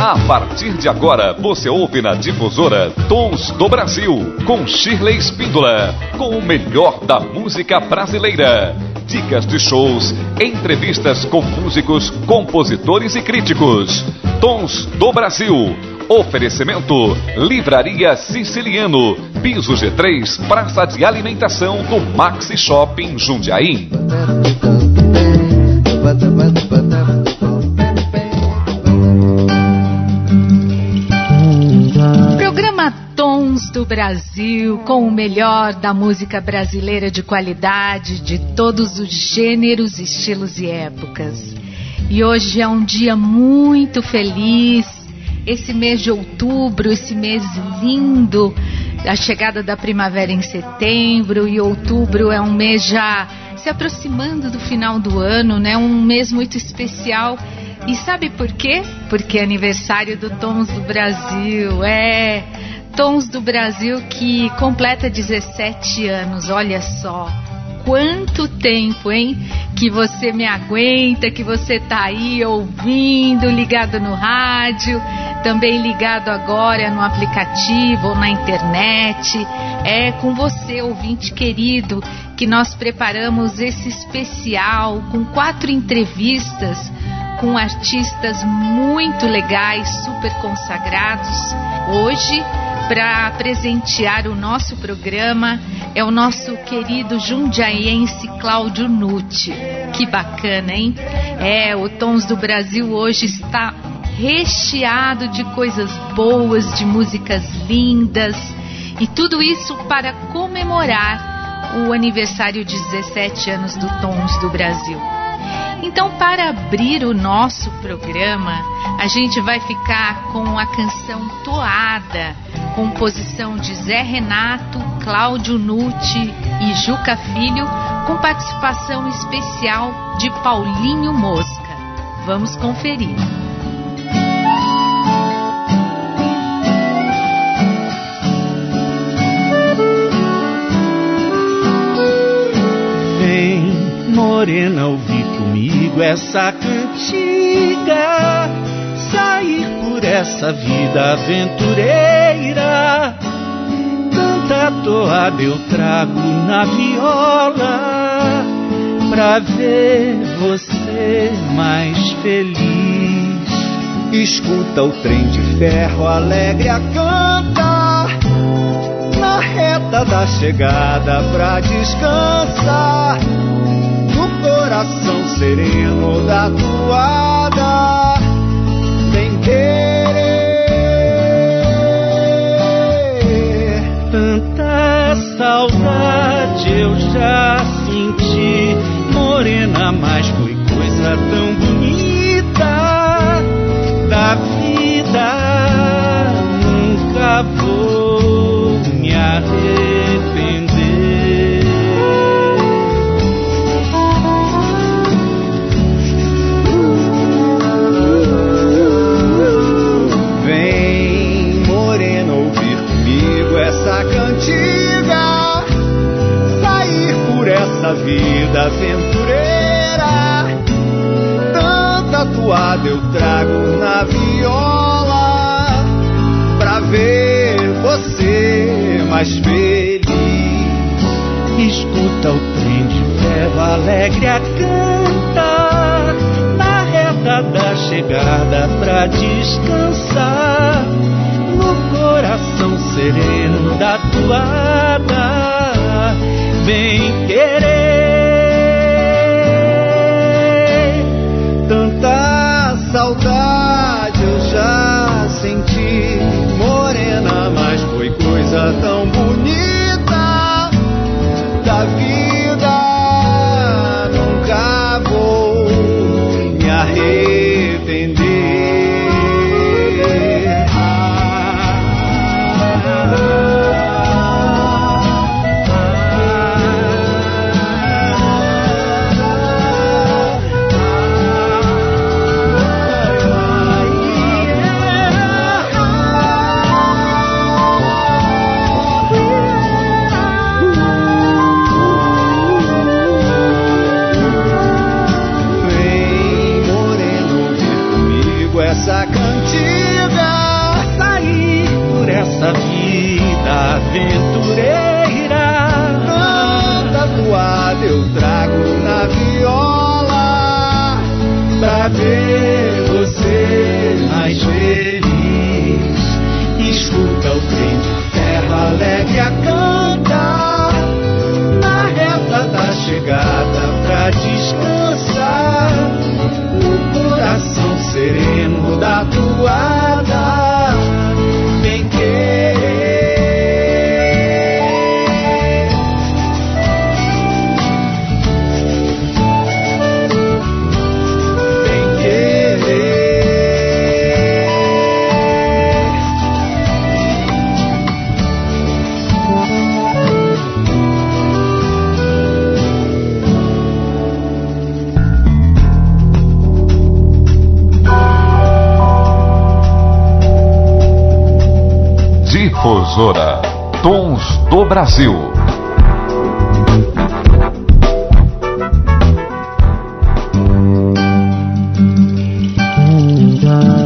A partir de agora, você ouve na difusora Tons do Brasil, com Shirley Espíndola, com o melhor da música brasileira. Dicas de shows, entrevistas com músicos, compositores e críticos. Tons do Brasil. Oferecimento: Livraria Siciliano, Piso G3, Praça de Alimentação do Maxi Shopping Jundiaí. Tons do Brasil, com o melhor da música brasileira de qualidade, de todos os gêneros, estilos e épocas. E hoje é um dia muito feliz, esse mês de outubro, esse mês lindo, a chegada da primavera em setembro, e outubro é um mês já se aproximando do final do ano, né? Um mês muito especial e sabe por quê? Porque é aniversário do Tons do Brasil. É, Tons do Brasil que completa 17 anos. Olha só. Quanto tempo, hein? Que você me aguenta, que você tá aí ouvindo, ligado no rádio, também ligado agora no aplicativo ou na internet. É com você, ouvinte querido, que nós preparamos esse especial com quatro entrevistas com artistas muito legais, super consagrados. Hoje, para presentear o nosso programa, é o nosso querido jundiaense Cláudio Nucci. Que bacana, hein? É, o Tons do Brasil hoje está recheado de coisas boas, de músicas lindas e tudo isso para comemorar o aniversário de 17 anos do Tons do Brasil. Então, para abrir o nosso programa, a gente vai ficar com a canção Toada, composição de Zé Renato, Cláudio Nucci e Juca Filho, com participação especial de Paulinho Mosca. Vamos conferir. Vem, morena, ouvir comigo essa cantiga, sair por essa vida aventureira. Tanta toada eu trago na viola, pra ver você mais feliz. Escuta o trem de ferro alegre a cantar na reta da chegada pra descansar. No coração sereno da toada vida aventureira. Tanta toada eu trago na viola, pra ver você mais feliz. Escuta o trem de ferro alegre a cantar na reta da chegada pra descansar no coração sereno da toada. Vem querer coisa Difusora Tons do Brasil.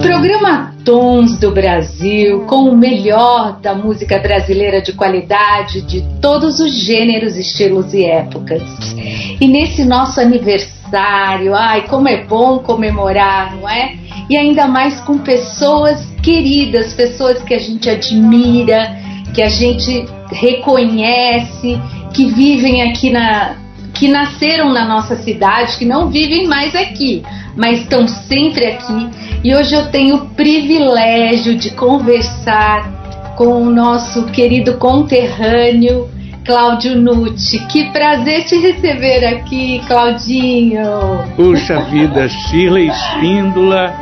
Programa Tons do Brasil, com o melhor da música brasileira de qualidade de todos os gêneros, estilos e épocas. E nesse nosso aniversário, ai, como é bom comemorar, não é? E ainda mais com pessoas queridas, pessoas que a gente admira, que a gente reconhece, que vivem aqui na. que nasceram na nossa cidade, que não vivem mais aqui, mas estão sempre aqui. E hoje eu tenho o privilégio de conversar com o nosso querido conterrâneo Cláudio Nucci. Que prazer te receber aqui, Claudinho. Puxa vida, Shirley Espíndola,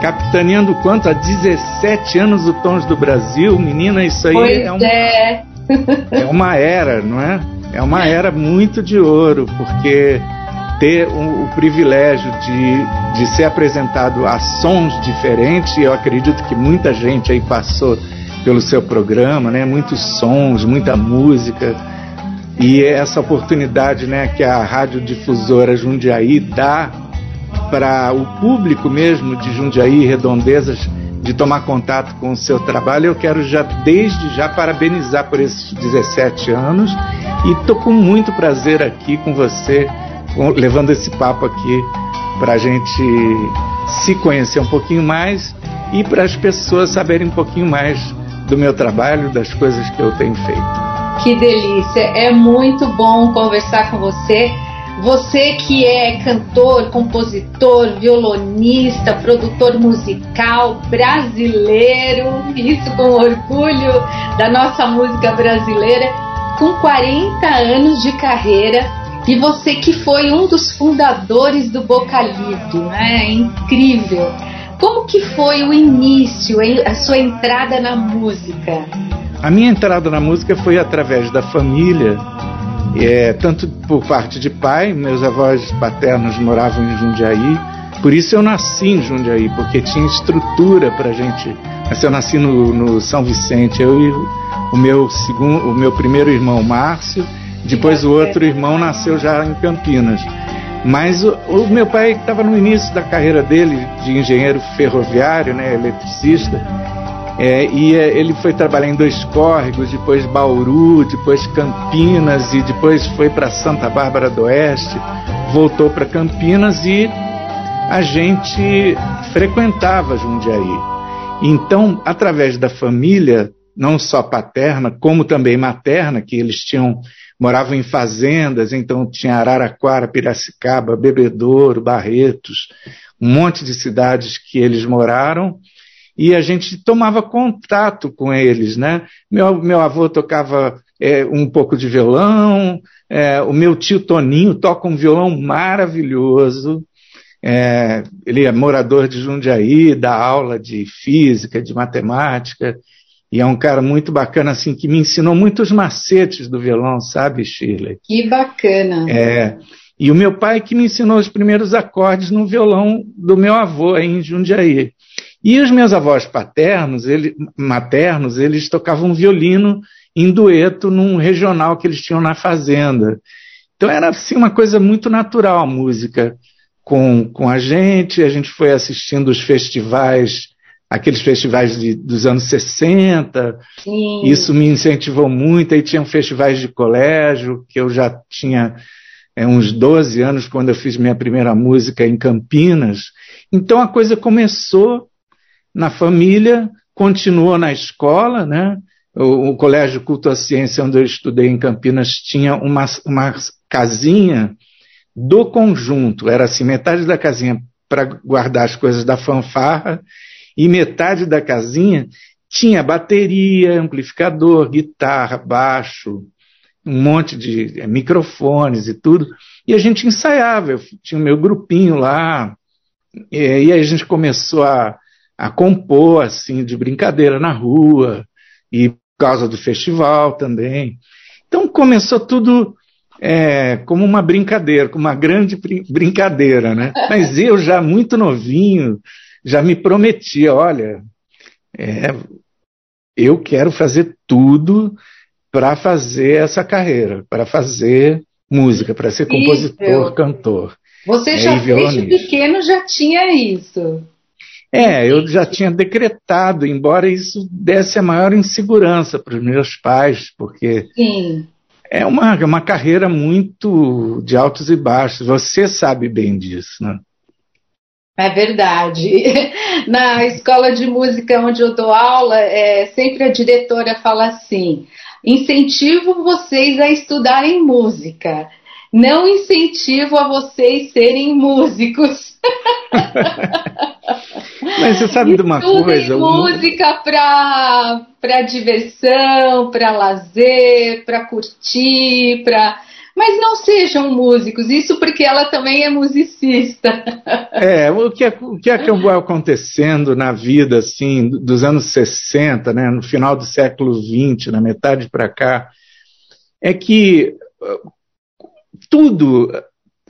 capitaneando quanto? Há 17 anos o Tons do Brasil. Menina, isso aí pois é, um- é. é uma era, não é? É uma era muito de ouro, porque ter o, o privilégio de, de ser apresentado a sons diferentes, e eu acredito que muita gente aí passou pelo seu programa, né? Muitos sons, muita música. E essa oportunidade né, que a radiodifusora Jundiaí dá para o público mesmo de Jundiaí e Redondezas de tomar contato com o seu trabalho, eu quero já desde já parabenizar por esses 17 anos e estou com muito prazer aqui com você, levando esse papo aqui para a gente se conhecer um pouquinho mais e para as pessoas saberem um pouquinho mais do meu trabalho, das coisas que eu tenho feito. Que delícia! É muito bom conversar com você. Você que é cantor, compositor, violonista, produtor musical brasileiro, isso com orgulho da nossa música brasileira, com 40 anos de carreira. E você que foi um dos fundadores do Bocalido, né? É incrível. Como que foi o início, a sua entrada na música? A minha entrada na música foi através da família, é, tanto por parte de pai, meus avós paternos moravam em Jundiaí, por isso eu nasci em Jundiaí, porque tinha estrutura para gente. Mas eu nasci no, no São Vicente, eu e o meu segundo, o meu primeiro irmão Márcio, depois o outro irmão nasceu já em Campinas. Mas o, o meu pai estava no início da carreira dele de engenheiro ferroviário, né, eletricista, é, e é, ele foi trabalhar em dois córregos, depois Bauru, depois Campinas e depois foi para Santa Bárbara do Oeste, voltou para Campinas e a gente frequentava Jundiaí. Então, através da família, não só paterna, como também materna, que eles tinham moravam em fazendas, então tinha Araraquara, Piracicaba, Bebedouro, Barretos, um monte de cidades que eles moraram e a gente tomava contato com eles, né? Meu, meu avô tocava é, um pouco de violão, é, o meu tio Toninho toca um violão maravilhoso, é, ele é morador de Jundiaí, dá aula de física, de matemática, e é um cara muito bacana, assim, que me ensinou muitos macetes do violão, sabe, Shirley? Que bacana. É, e o meu pai que me ensinou os primeiros acordes no violão do meu avô aí em Jundiaí. E os meus avós paternos, ele, maternos, eles tocavam violino em dueto num regional que eles tinham na fazenda. Então era assim uma coisa muito natural a música com, com a gente, a gente foi assistindo os festivais aqueles festivais de, dos anos 60. Sim. Isso me incentivou muito. Aí tinham festivais de colégio, que eu já tinha é, uns 12 anos quando eu fiz minha primeira música em Campinas. Então a coisa começou na família, continuou na escola, né? O, o Colégio Culto à Ciência, onde eu estudei em Campinas, tinha uma, uma casinha do conjunto. Era assim, metade da casinha para guardar as coisas da fanfarra e metade da casinha tinha bateria, amplificador, guitarra, baixo, um monte de é, microfones e tudo. E a gente ensaiava, eu tinha o meu grupinho lá, e aí a gente começou a, a compor, assim, de brincadeira na rua, e por causa do festival também. Então começou tudo é, como uma brincadeira, como uma grande brincadeira, né? Mas eu já muito novinho, já me prometia, olha, é, eu quero fazer tudo para fazer essa carreira, para fazer música, para ser compositor, cantor. Você já desde pequeno já tinha isso. É, eu já tinha decretado, embora isso desse a maior insegurança para os meus pais, porque Sim. é uma, é uma carreira muito de altos e baixos. Você sabe bem disso, né? É verdade. Na escola de música onde eu dou aula, é, sempre a diretora fala assim: incentivo vocês a estudarem música, não incentivo a vocês serem músicos. Mas você sabe de uma coisa? Música para diversão, para lazer, para curtir, para mas não sejam músicos, isso porque ela também é musicista. É, o que, é, o que acabou acontecendo na vida, assim, dos anos 60, né, no final do século 20, na metade para cá, é que uh, tudo,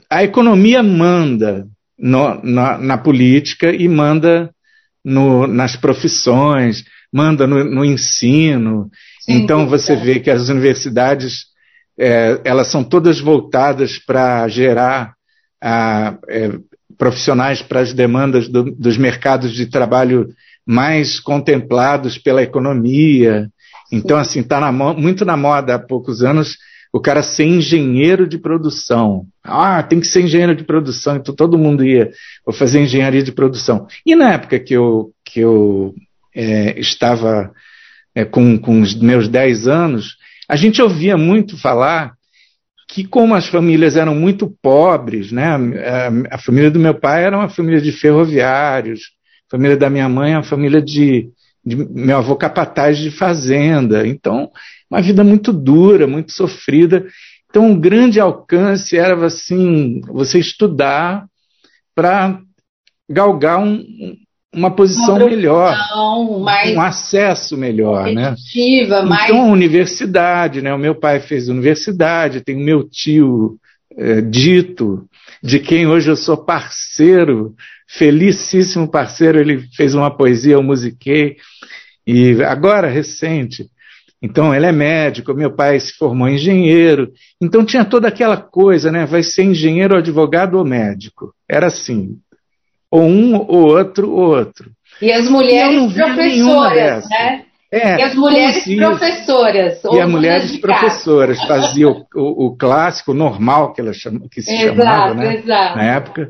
a economia manda no, na, na, política e manda no, nas profissões, manda no, no ensino. Sim, então você vê que as universidades é, elas são todas voltadas para gerar a, é, profissionais para as demandas do, dos mercados de trabalho mais contemplados pela economia. Então, assim, está muito na moda há poucos anos o cara ser engenheiro de produção. Ah, tem que ser engenheiro de produção, então todo mundo ia vou fazer engenharia de produção. E na época que eu, que eu é, estava é, com, com os meus 10 anos, a gente ouvia muito falar que como as famílias eram muito pobres, né, a, a, família do meu pai era uma família de ferroviários, a família da minha mãe é uma família de, de meu avô capataz de fazenda, então uma vida muito dura, muito sofrida. Então um grande alcance era assim você estudar para galgar um, uma posição uma melhor, mais um acesso melhor, né? Mais... Então, universidade, né? O meu pai fez universidade, tem o meu tio é, dito, de quem hoje eu sou parceiro, felicíssimo parceiro, ele fez uma poesia, eu musiquei, e agora, recente. Então, ele é médico, meu pai se formou engenheiro, então tinha toda aquela coisa, né? Vai ser engenheiro, advogado ou médico. Era assim, ou um, ou outro, ou outro. E as mulheres professoras, né? É, e as mulheres professoras. E as mulheres professoras faziam o, o, o, clássico, normal, que, ela chama, que se exato, chamava né, exato. na época.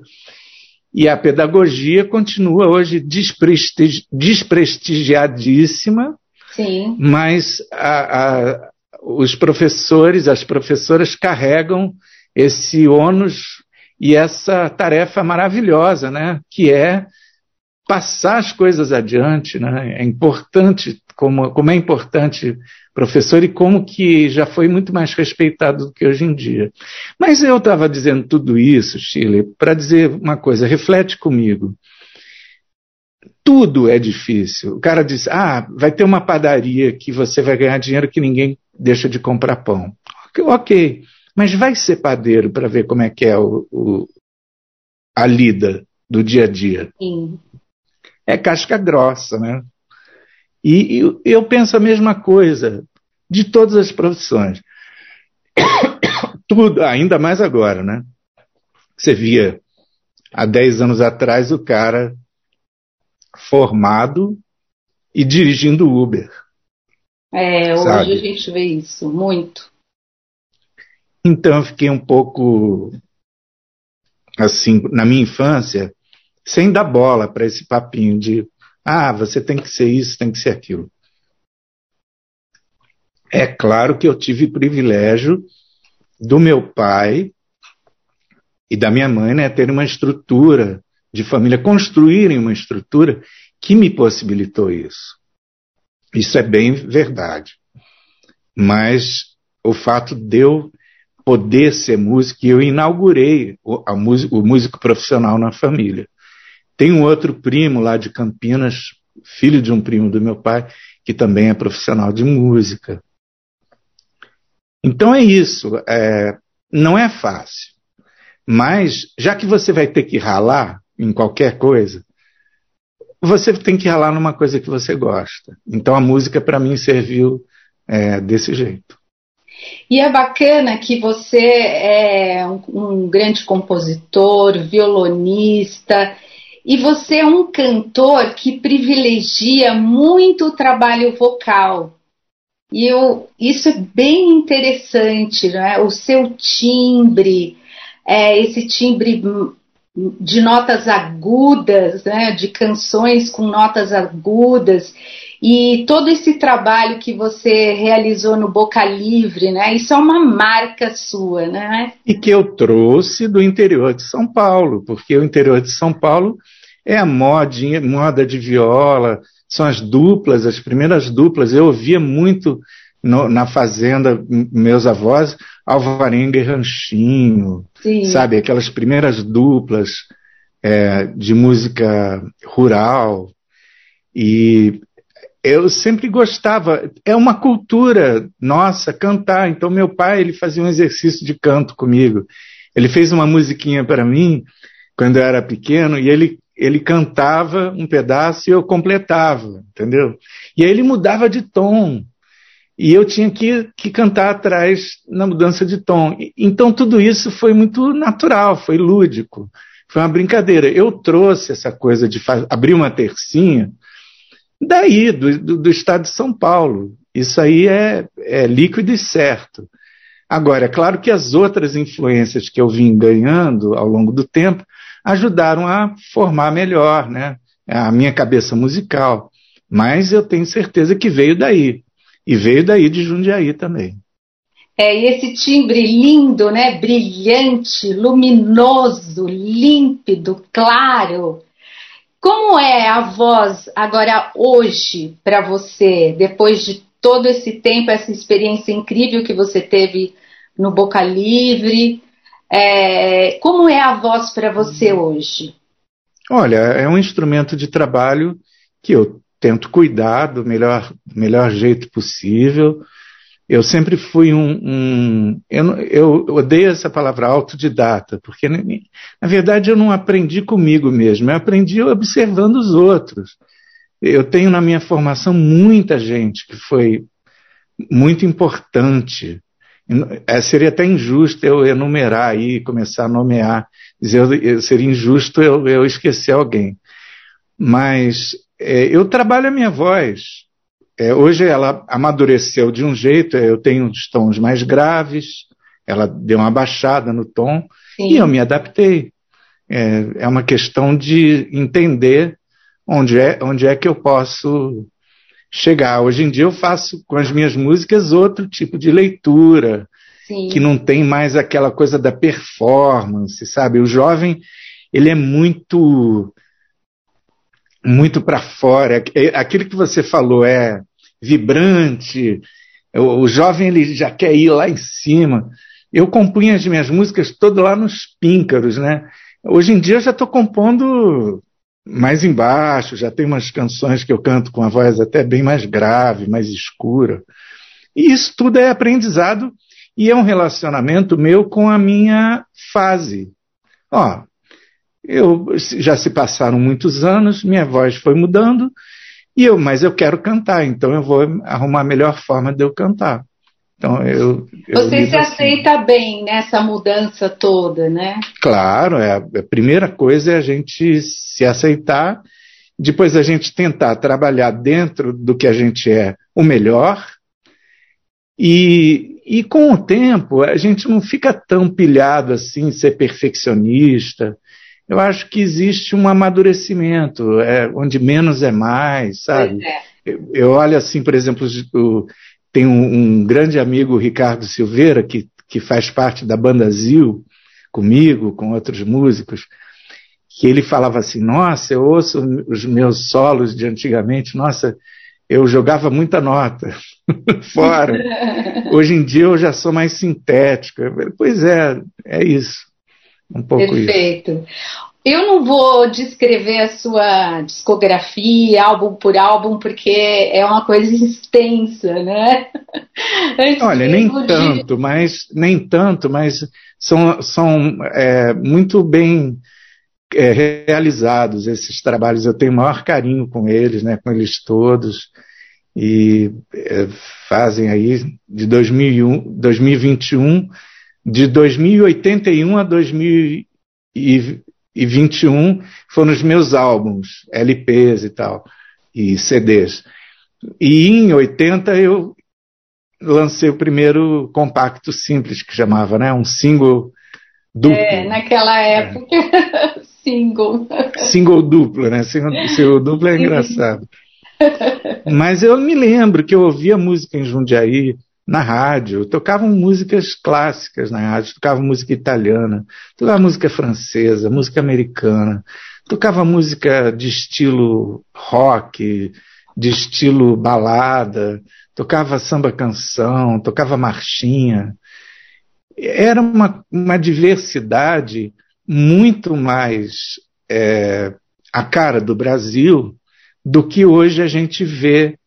E a pedagogia continua hoje desprestigi desprestigiadíssima, Sim. mas a, a, os professores, as professoras carregam esse ônus e essa tarefa maravilhosa, né, que é passar as coisas adiante, né? É importante como, como é importante professor e como que já foi muito mais respeitado do que hoje em dia. Mas eu estava dizendo tudo isso, Chile, para dizer uma coisa, reflete comigo. Tudo é difícil. O cara diz: ah, vai ter uma padaria que você vai ganhar dinheiro que ninguém deixa de comprar pão. Ok. Mas vai ser padeiro para ver como é que é o, o, a lida do dia a dia. Sim. É casca grossa, né? E, e eu penso a mesma coisa de todas as profissões. Tudo, ainda mais agora, né? Você via há 10 anos atrás o cara formado e dirigindo Uber. É, hoje sabe? a gente vê isso muito. Então eu fiquei um pouco assim, na minha infância, sem dar bola para esse papinho de ah, você tem que ser isso, tem que ser aquilo. É claro que eu tive privilégio do meu pai e da minha mãe, né, ter uma estrutura de família, construírem uma estrutura que me possibilitou isso. Isso é bem verdade. Mas o fato de eu poder ser músico, eu inaugurei o, músico, o músico profissional na família. Tem um outro primo lá de Campinas, filho de um primo do meu pai, que também é profissional de música. Então é isso. É, não é fácil. Mas, já que você vai ter que ralar em qualquer coisa, você tem que ralar numa coisa que você gosta. Então a música, para mim, serviu é, desse jeito. E é bacana que você é um, um grande compositor, violonista, e você é um cantor que privilegia muito o trabalho vocal. E eu, isso é bem interessante, né? o seu timbre, é, esse timbre de notas agudas, né? de canções com notas agudas, e todo esse trabalho que você realizou no Boca Livre, né? Isso é uma marca sua, né? E que eu trouxe do interior de São Paulo, porque o interior de São Paulo é a modinha, moda de viola, são as duplas, as primeiras duplas. Eu ouvia muito no, na fazenda, meus avós, Alvarenga e Ranchinho, Sabe? Aquelas primeiras duplas é, de música rural. E eu sempre gostava. É uma cultura nossa cantar. Então meu pai ele fazia um exercício de canto comigo. Ele fez uma musiquinha para mim quando eu era pequeno e ele ele cantava um pedaço e eu completava, entendeu? E aí ele mudava de tom. E eu tinha que, que cantar atrás na mudança de tom. Então tudo isso foi muito natural, foi lúdico, foi uma brincadeira. Eu trouxe essa coisa de abrir uma tercinha daí, do, do, do, estado de São Paulo. Isso aí é, é líquido e certo. Agora, é claro que as outras influências que eu vim ganhando ao longo do tempo ajudaram a formar melhor né, a minha cabeça musical. Mas eu tenho certeza que veio daí. E veio daí de Jundiaí também. É, e esse timbre lindo, né, brilhante, luminoso, límpido, claro, como é a voz agora hoje para você, depois de todo esse tempo, essa experiência incrível que você teve no Boca Livre? É, como é a voz para você hoje? Olha, é um instrumento de trabalho que eu tento cuidar do melhor, melhor jeito possível. Eu sempre fui um. um eu, eu, odeio essa palavra autodidata, porque, na verdade, eu não aprendi comigo mesmo, eu aprendi observando os outros. Eu tenho na minha formação muita gente que foi muito importante. É, seria até injusto eu enumerar aí, começar a nomear, dizer, seria injusto eu, eu esquecer alguém. Mas é, eu trabalho a minha voz. É, hoje ela amadureceu de um jeito, eu tenho os tons mais graves, ela deu uma baixada no tom Sim. e eu me adaptei. É, é, uma questão de entender onde é, onde é que eu posso chegar. Hoje em dia eu faço com as minhas músicas outro tipo de leitura, Sim. que não tem mais aquela coisa da performance, sabe? O jovem, ele é muito muito para fora. É, aquilo que você falou é vibrante, o, jovem ele já quer ir lá em cima. Eu compunha as minhas músicas todas lá nos píncaros, né? Hoje em dia eu já estou compondo mais embaixo, já tem umas canções que eu canto com a voz até bem mais grave, mais escura. E isso tudo é aprendizado e é um relacionamento meu com a minha fase. Ó, eu já se passaram muitos anos, minha voz foi mudando, e eu, mas eu quero cantar, então eu vou arrumar a melhor forma de eu cantar. Então eu, eu Você se assim. aceita bem nessa mudança toda, né? Claro, é, a primeira coisa é a gente se aceitar depois a gente tentar trabalhar dentro do que a gente é o melhor, e, e com o tempo a gente não fica tão pilhado assim, ser perfeccionista. Eu acho que existe um amadurecimento, é, onde menos é mais, sabe? É. Eu, eu, olho assim, por exemplo, o, tem um, um, grande amigo, Ricardo Silveira, que, que faz parte da banda Zil, comigo, com outros músicos, que ele falava assim: Nossa, eu ouço os meus solos de antigamente, nossa, eu jogava muita nota fora. Hoje em dia eu já sou mais sintético. Pois é, é isso. Um pouco Perfeito. Isso. Eu não vou descrever a sua discografia, álbum por álbum, porque é uma coisa extensa, né? Olha, nem de... tanto, mas nem tanto, mas são, são é, muito bem é, realizados esses trabalhos. Eu tenho o maior carinho com eles, né, com eles todos. E é, fazem aí de 2001, 2021, de 2081 a 2021 foram os meus álbuns, LPs e tal, e CDs. E em 80 eu lancei o primeiro compacto simples que chamava, né, um single duplo. É, naquela época. É. Single. Single duplo, né? Single, single duplo é engraçado. Mas eu me lembro que eu ouvia música em Jundiaí na rádio, tocavam músicas clássicas na rádio, tocava música italiana, tocava música francesa, música americana, tocava música de estilo rock, de estilo balada, tocava samba canção, tocava marchinha. Era uma, uma diversidade muito mais é, a cara do Brasil do que hoje a gente vê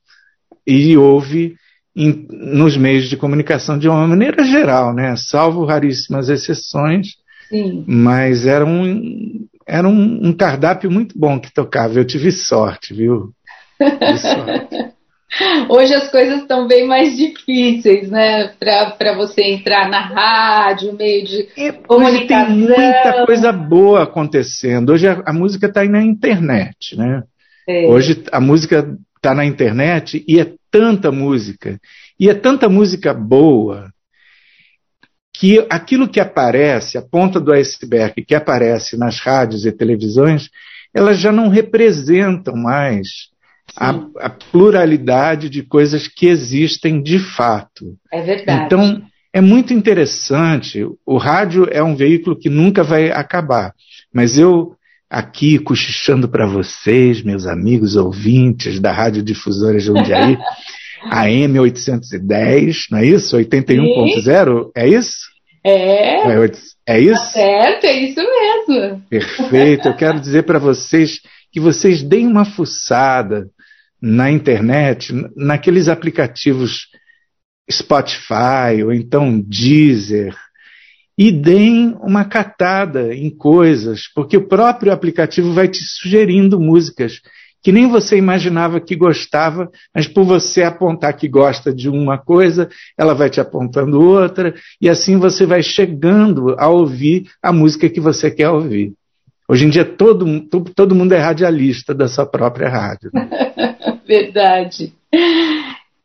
e ouve em, nos meios de comunicação de uma maneira geral, né? Salvo raríssimas exceções, Sim. mas era um, era um, um cardápio muito bom que tocava. Eu tive sorte, viu? Tive sorte. Hoje as coisas estão bem mais difíceis, né? Para você entrar na rádio, meio de é, comunicação. Hoje tem muita coisa boa acontecendo. Hoje a, a música está aí na internet, né? É. Hoje a música está na internet e é tanta música. E é tanta música boa que aquilo que aparece, a ponta do iceberg que aparece nas rádios e televisões, elas já não representam mais a, a, pluralidade de coisas que existem de fato. É verdade. Então, é muito interessante. O rádio é um veículo que nunca vai acabar. Mas eu, aqui, cochichando para vocês, meus amigos ouvintes da Rádio Difusora Jundiaí, a M810, não é isso? 81.0, é isso? É. É, é isso? Tá certo, é isso mesmo. Perfeito. Eu quero dizer para vocês que vocês deem uma fuçada na internet, naqueles aplicativos Spotify ou então Deezer, e deem uma catada em coisas, porque o próprio aplicativo vai te sugerindo músicas que nem você imaginava que gostava, mas por você apontar que gosta de uma coisa, ela vai te apontando outra, e assim você vai chegando a ouvir a música que você quer ouvir. Hoje em dia todo, todo mundo é radialista da sua própria rádio. Né? Verdade.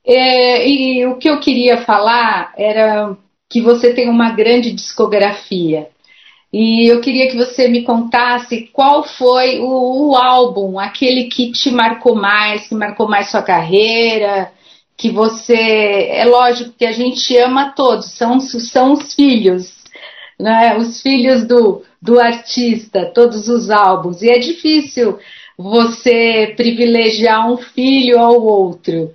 É, e o que eu queria falar era que você tem uma grande discografia. E eu queria que você me contasse qual foi o, o, álbum, aquele que te marcou mais, que marcou mais sua carreira, que você. É lógico que a gente ama todos, são, são os filhos, né? Os filhos do, do artista, todos os álbuns. E é difícil você privilegiar um filho ao outro,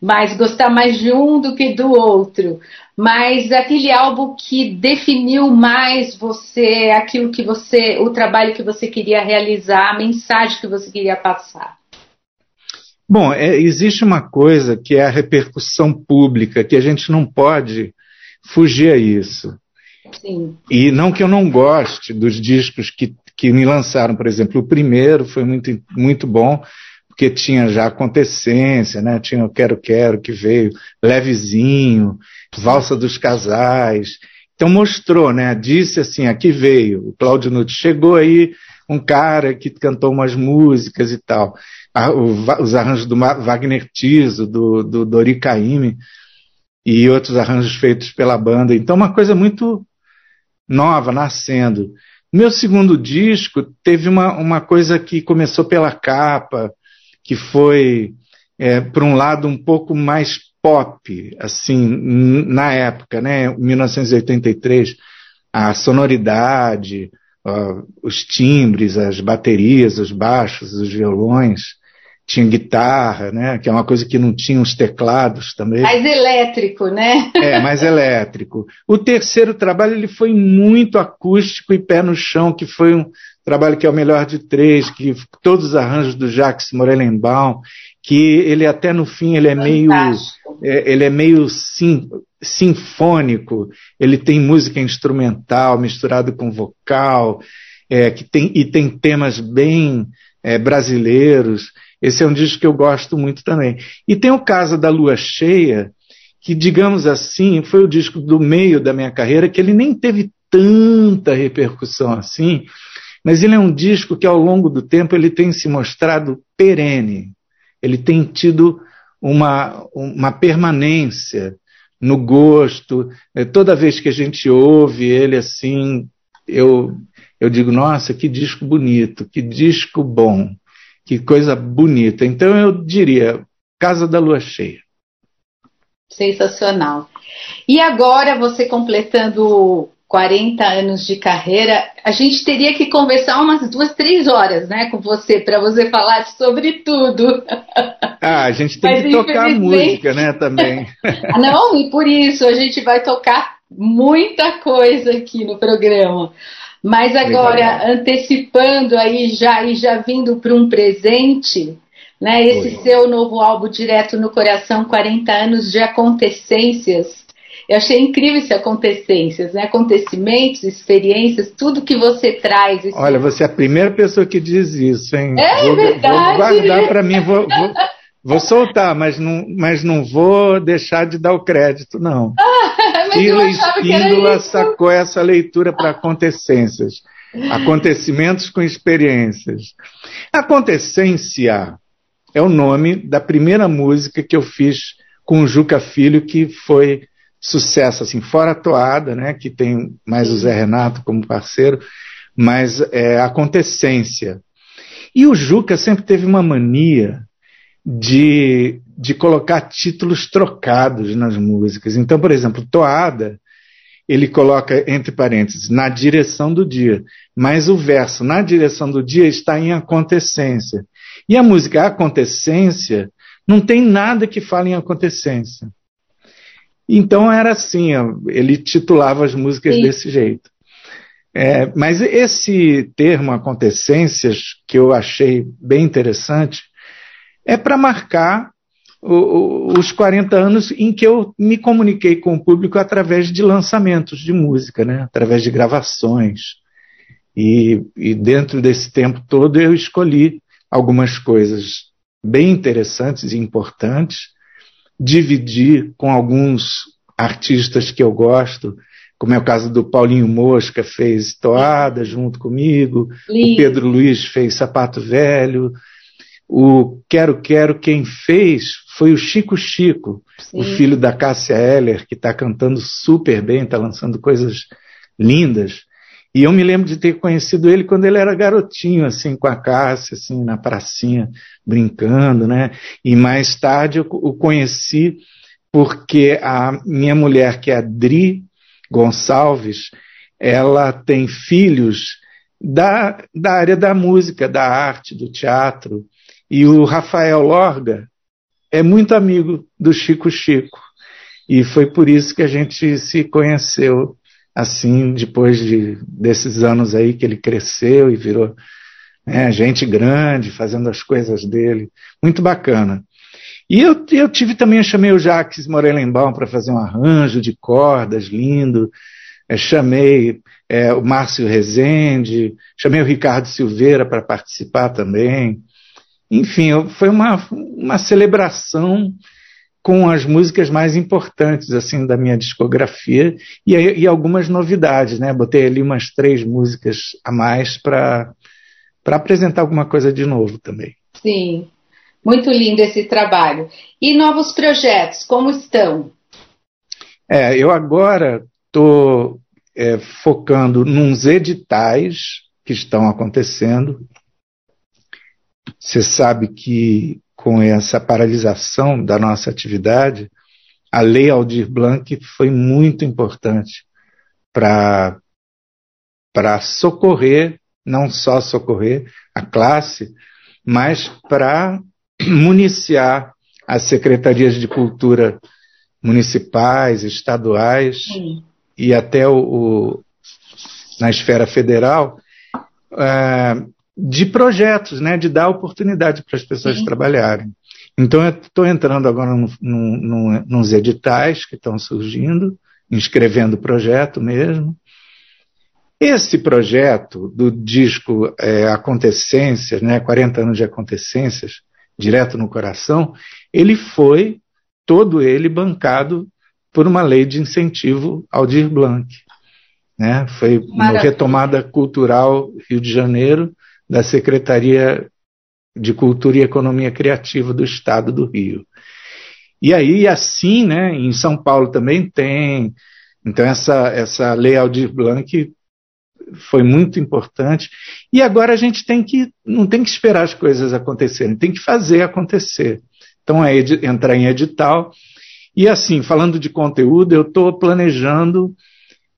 mas gostar mais de um do que do outro. Mas aquele álbum que definiu mais você, aquilo que você, o trabalho que você queria realizar, a mensagem que você queria passar. Bom, é, existe uma coisa que é a repercussão pública, que a gente não pode fugir a isso. Sim. E não que eu não goste dos discos que que me lançaram, por exemplo, o primeiro foi muito, muito bom, porque tinha já acontecência, né? Tinha o Quero Quero que veio, Levezinho, Valsa dos Casais. Então mostrou, né? Disse assim, aqui veio, o Cláudio Nutt chegou aí um cara que cantou umas músicas e tal. o, os arranjos do Wagner Tiso, do, do Dori Caymmi, e outros arranjos feitos pela banda. Então, uma coisa muito nova, nascendo. Meu segundo disco teve uma, uma coisa que começou pela capa, que foi, é, por um lado, um pouco mais pop, assim, na época, né, 1983, a sonoridade, uh, os timbres, as baterias, os baixos, os violões, tinha guitarra, né? Que é uma coisa que não tinha os teclados também. Mais elétrico, né? É, mais elétrico. O terceiro trabalho ele foi muito acústico e pé no chão, que foi um trabalho que é o melhor de três, que todos os arranjos do Jacques Morellenbaum, que ele até no fim ele é Fantástico. meio é, ele é meio sim, sinfônico, ele tem música instrumental misturado com vocal, é, que tem e tem temas bem é, brasileiros. Esse é um disco que eu gosto muito também. E tem o Casa da Lua Cheia, que, digamos assim, foi o disco do meio da minha carreira, que ele nem teve tanta repercussão assim, mas ele é um disco que, ao longo do tempo, ele tem se mostrado perene. Ele tem tido uma, uma permanência no gosto. É, toda vez que a gente ouve ele assim, eu, eu digo, nossa, que disco bonito, que disco bom. Que coisa bonita. Então eu diria Casa da Lua Cheia. Sensacional. E agora, você completando 40 anos de carreira, a gente teria que conversar umas duas, três horas, né, com você, para você falar sobre tudo. Ah, a gente tem Mas, que tocar música, né, também. Não, e por isso a gente vai tocar muita coisa aqui no programa. Mas agora, Legal. antecipando aí já e já vindo para um presente, né? Esse Oi. seu novo álbum Direto no Coração, 40 anos de acontecências. Eu achei incrível esse acontecências, né? Acontecimentos, experiências, tudo que você traz. Esse... Olha, você é a primeira pessoa que diz isso, hein? É vou, verdade. Vou guardar para mim, vou, vou, vou, soltar, mas não, mas não vou deixar de dar o crédito, não. Pila Espíndola sacou essa leitura para acontecências. Acontecimentos com experiências. Acontecência é o nome da primeira música que eu fiz com o Juca Filho, que foi sucesso, assim, fora a toada, né, que tem mais o Zé Renato como parceiro, mas é Acontecência. E o Juca sempre teve uma mania de, de colocar títulos trocados nas músicas. Então, por exemplo, Toada, ele coloca entre parênteses, na direção do dia, mas o verso na direção do dia está em acontecência. E a música Acontecência não tem nada que fale em acontecência. Então era assim, ele titulava as músicas Sim. desse jeito. É, mas esse termo acontecências, que eu achei bem interessante, é para marcar o, o, os 40 anos em que eu me comuniquei com o público através de lançamentos de música, né? através de gravações. E, e dentro desse tempo todo eu escolhi algumas coisas bem interessantes e importantes, dividi com alguns artistas que eu gosto, como é o caso do Paulinho Mosca, fez Toada junto comigo, Lindo. o Pedro Luiz fez Sapato Velho, o Quero Quero, quem fez foi o Chico Chico, Sim. o filho da Cássia Eller, que está cantando super bem, está lançando coisas lindas. E eu me lembro de ter conhecido ele quando ele era garotinho, assim, com a Cássia, assim, na pracinha, brincando, né? E mais tarde eu o conheci porque a minha mulher, que é a Dri Gonçalves, ela tem filhos da, da área da música, da arte, do teatro, e o Rafael Lorga é muito amigo do Chico Chico. E foi por isso que a gente se conheceu assim, depois de, desses anos aí que ele cresceu e virou né, gente grande, fazendo as coisas dele. Muito bacana. E eu, eu tive também, eu chamei o Jacques Morellenbaum para fazer um arranjo de cordas lindo, é, chamei é, o Márcio Rezende, chamei o Ricardo Silveira para participar também. Enfim, foi uma, uma celebração com as músicas mais importantes assim da minha discografia e, e algumas novidades, né? Botei ali umas três músicas a mais para para apresentar alguma coisa de novo também. Sim, muito lindo esse trabalho. E novos projetos, como estão? É, eu agora estou é, focando nos editais que estão acontecendo. Você sabe que com essa paralisação da nossa atividade, a Lei Aldir Blanc foi muito importante para socorrer, não só socorrer a classe, mas para municiar as secretarias de cultura municipais, estaduais Sim. e até o, o, na esfera federal uh, de projetos, né, de dar oportunidade para as pessoas Sim. trabalharem. Então, eu estou entrando agora no, no, no, nos editais que estão surgindo, inscrevendo o projeto mesmo. Esse projeto do disco é, Acontecências, né, 40 anos de Acontecências, direto no coração, ele foi, todo ele, bancado por uma lei de incentivo ao Dir Blanc. Né? Foi uma retomada cultural Rio de Janeiro, da Secretaria de Cultura e Economia Criativa do Estado do Rio. E aí, assim, né, em São Paulo também tem. Então, essa, essa lei Aldir Blanc foi muito importante. E agora a gente tem que, não tem que esperar as coisas acontecerem, tem que fazer acontecer. Então, é entrar em edital. E assim, falando de conteúdo, eu estou planejando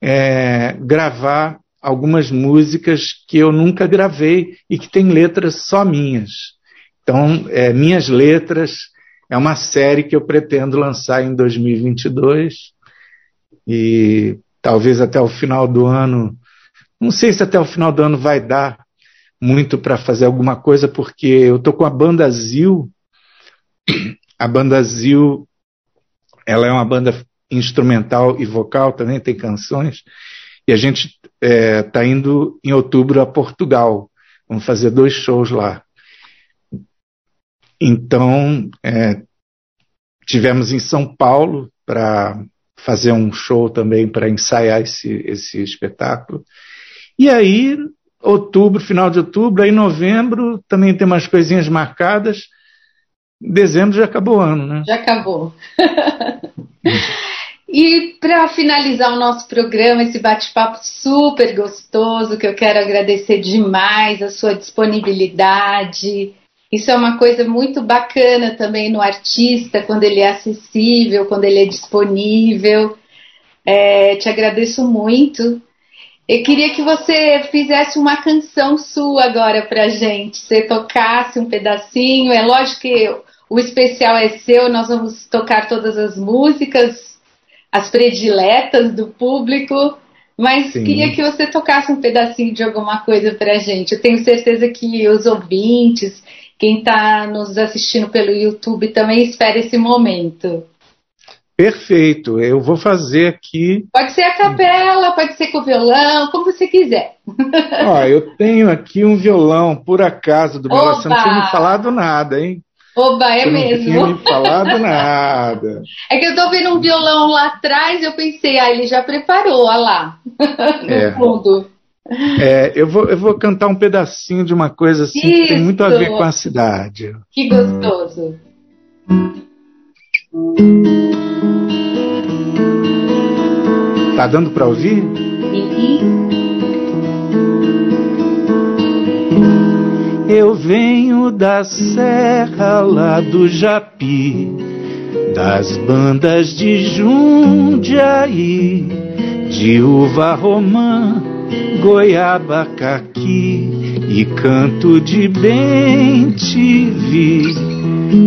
é, gravar algumas músicas que eu nunca gravei e que têm letras só minhas. Então, é, Minhas Letras é uma série que eu pretendo lançar em 2022 e talvez até o final do ano. Não sei se até o final do ano vai dar muito para fazer alguma coisa, porque eu tô com a banda Zil. A banda Zil, ela é uma banda instrumental e vocal, também tem canções. E a gente está é, tá indo em outubro a Portugal. Vamos fazer dois shows lá. Então, é, tivemos em São Paulo para fazer um show também para ensaiar esse, esse espetáculo. E aí, outubro, final de outubro, aí novembro também tem umas coisinhas marcadas. Dezembro já acabou o ano, né? Já acabou. E para finalizar o nosso programa, esse bate-papo super gostoso, que eu quero agradecer demais a sua disponibilidade. Isso é uma coisa muito bacana também no artista, quando ele é acessível, quando ele é disponível. É, te agradeço muito. Eu queria que você fizesse uma canção sua agora pra gente. Você tocasse um pedacinho. É lógico que o especial é seu, nós vamos tocar todas as músicas as prediletas do público, mas Sim. queria que você tocasse um pedacinho de alguma coisa para a gente. Eu tenho certeza que os ouvintes, quem está nos assistindo pelo YouTube, também espera esse momento. Perfeito, eu vou fazer aqui. Pode ser a capela, pode ser com o violão, como você quiser. Ó, eu tenho aqui um violão, por acaso, do Você não tinha me falado nada, hein? Oba, é mesmo. Não tinha me falado nada. É que eu tô vendo um violão lá atrás e eu pensei, ah, ele já preparou, olha lá. no é. fundo. É, eu vou, eu vou cantar um pedacinho de uma coisa assim Isso. que tem muito a ver com a cidade. Que gostoso. Tá dando para ouvir? Uhum. Eu venho da serra lá do Japi, das bandas de Jundiaí, de uva romã, goiaba caqui e canto de bem te vi,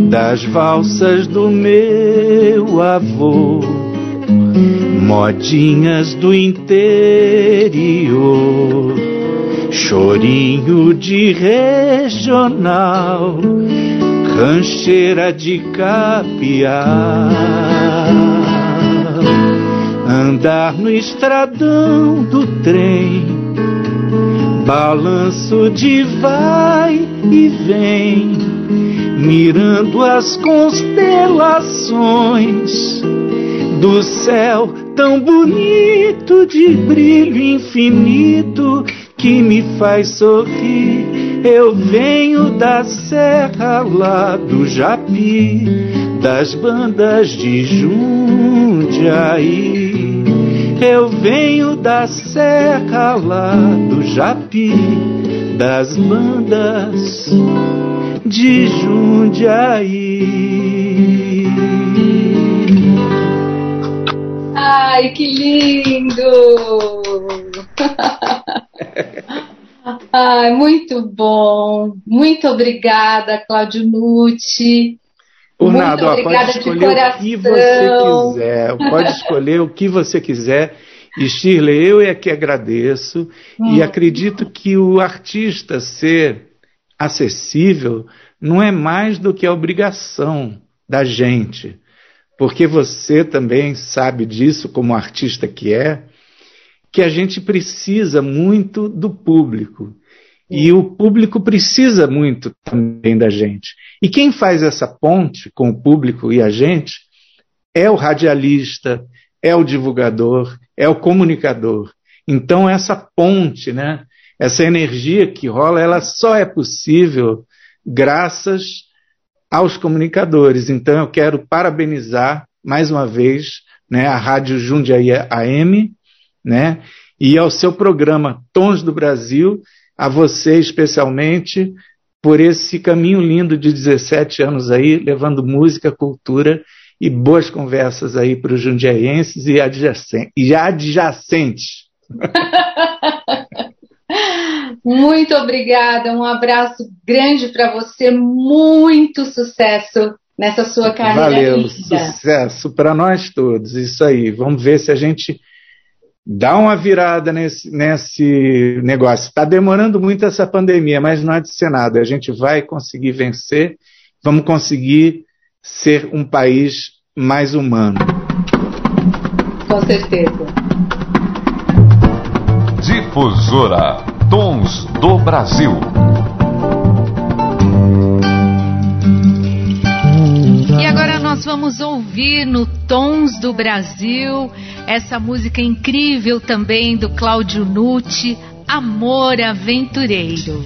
das valsas do meu avô, modinhas do interior chorinho de regional, rancheira de capial. Andar no estradão do trem, balanço de vai e vem, mirando as constelações do céu tão bonito de brilho infinito que me faz sorrir Eu venho da serra lá do Japi, das bandas de Jundiaí. Eu venho da serra lá do Japi, das bandas de Jundiaí. Ai, que lindo! Ai, muito bom. Muito obrigada, Cláudio Nucci. Por muito nada, ó, pode escolher o que você quiser. Pode escolher o que você quiser. E Shirley, eu é que agradeço hum. e acredito que o artista ser acessível não é mais do que a obrigação da gente, porque você também sabe disso, como artista que é, que a gente precisa muito do público. E o público precisa muito também da gente. E quem faz essa ponte com o público e a gente é o radialista, é o divulgador, é o comunicador. Então essa ponte, né, essa energia que rola, ela só é possível graças aos comunicadores. Então eu quero parabenizar mais uma vez né, a Rádio Jundiaí AM, né, e ao seu programa Tons do Brasil, a você especialmente por esse caminho lindo de 17 anos aí, levando música, cultura e boas conversas aí para os jundiaenses e, e adjacentes. Muito obrigada, um abraço grande para você, muito sucesso nessa sua carreira. Valeu, linda. sucesso para nós todos, isso aí. Vamos ver se a gente dá uma virada nesse, nesse negócio. Está demorando muito essa pandemia, mas não há de ser nada. A gente vai conseguir vencer, vamos conseguir ser um país mais humano. Com certeza. Difusora Tons do Brasil. E agora nós vamos ouvir no Tons do Brasil essa música incrível também do Cláudio Nucci, Amor Aventureiro.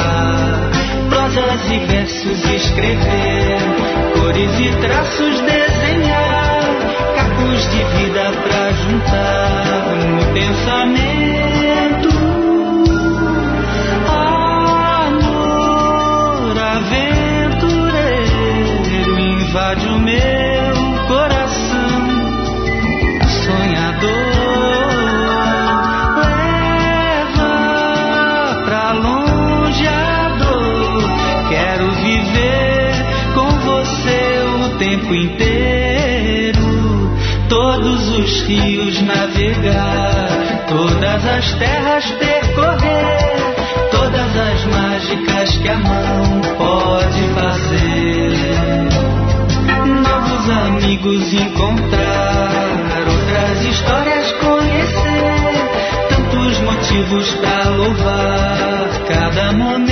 prosas e versos escrever, cores e traços desenhar, capos de vida pra juntar no pensamento. Inteiro. Todos os rios navegar, todas as terras percorrer, todas as mágicas que a mão pode fazer amigos encontrar, outras histórias conhecer, tantos motivos para louvar cada momento.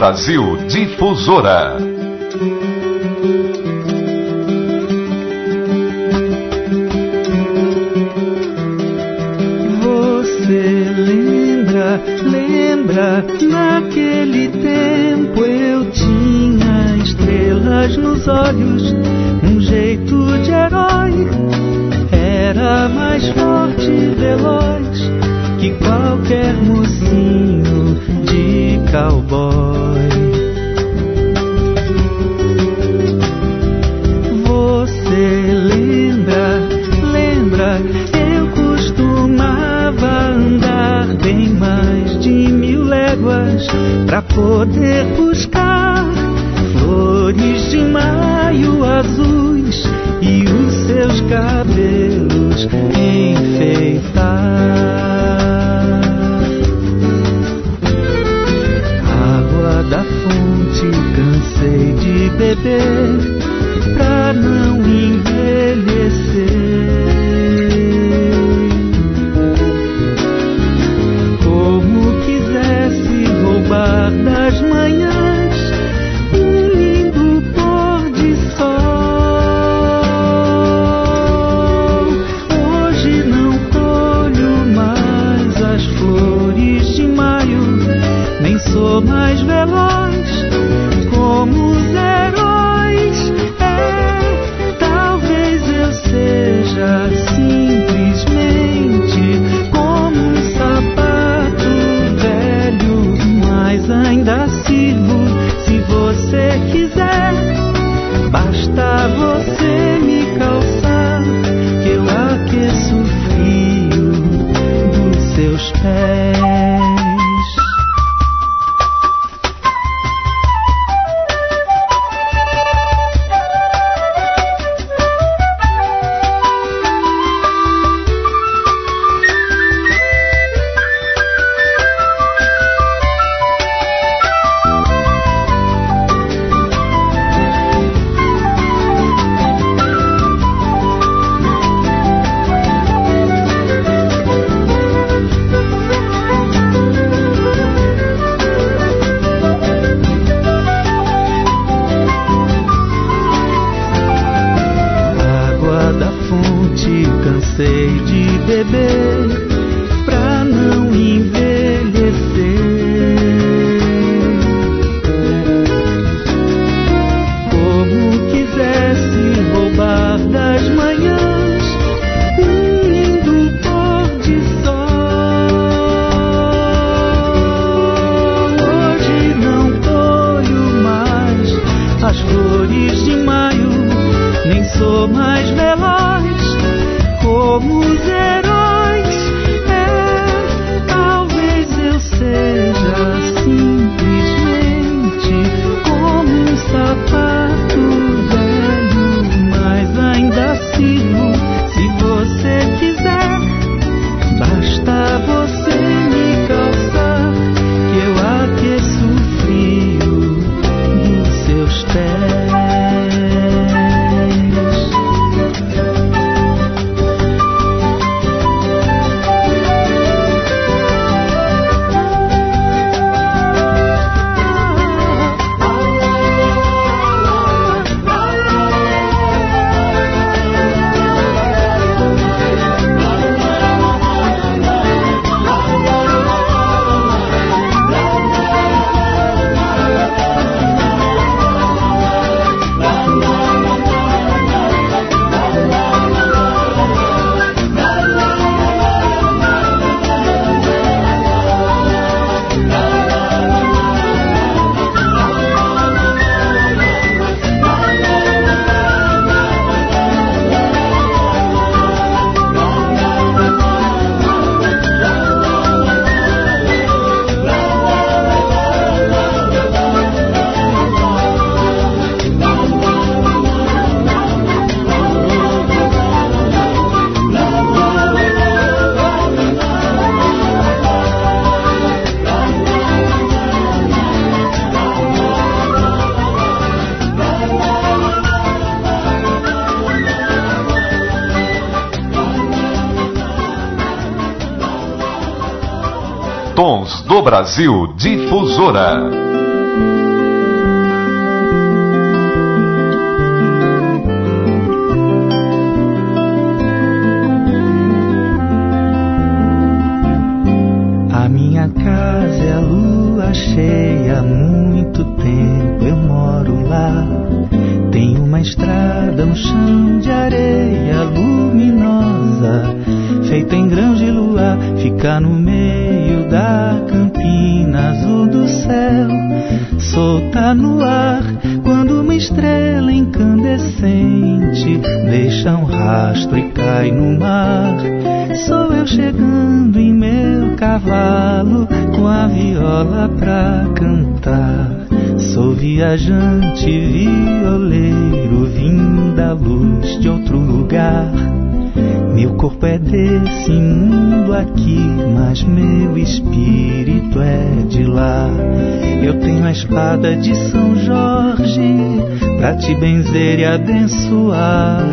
Brasil Difusora. Você lembra, lembra, naquele tempo eu tinha estrelas nos olhos, um jeito de herói. Era mais forte e veloz que qualquer mocinho de cowboy. Brasil Difusora. Viajante, violeiro, vim da luz de outro lugar. Meu corpo é desse mundo aqui, mas meu espírito é de lá. Eu tenho a espada de São Jorge pra te benzer e abençoar.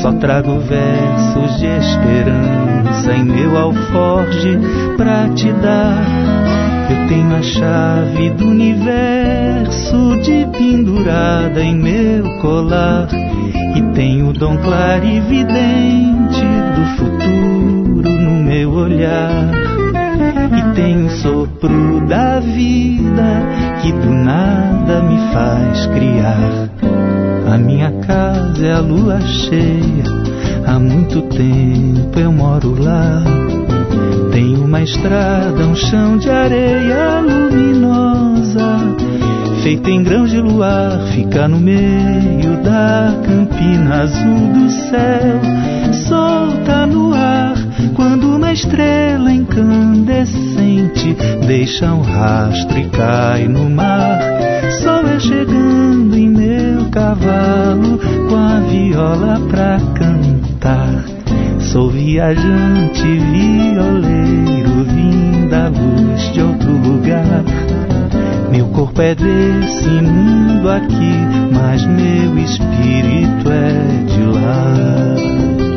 Só trago versos de esperança em meu alforge pra te dar. Eu tenho a chave do universo de pendurada em meu colar. E tenho o dom clarividente do futuro no meu olhar. E tenho o sopro da vida que do nada me faz criar. A minha casa é a lua cheia, há muito tempo eu moro lá. Tem uma estrada, um chão de areia luminosa, feita em grãos de luar, fica no meio da campina azul do céu, solta no ar quando uma estrela incandescente deixa um rastro e cai no mar. Só é chegando em meu cavalo com a viola pra cantar. Sou viajante, violeiro, vim da luz de outro lugar. Meu corpo é desse mundo aqui, mas meu espírito é de lá.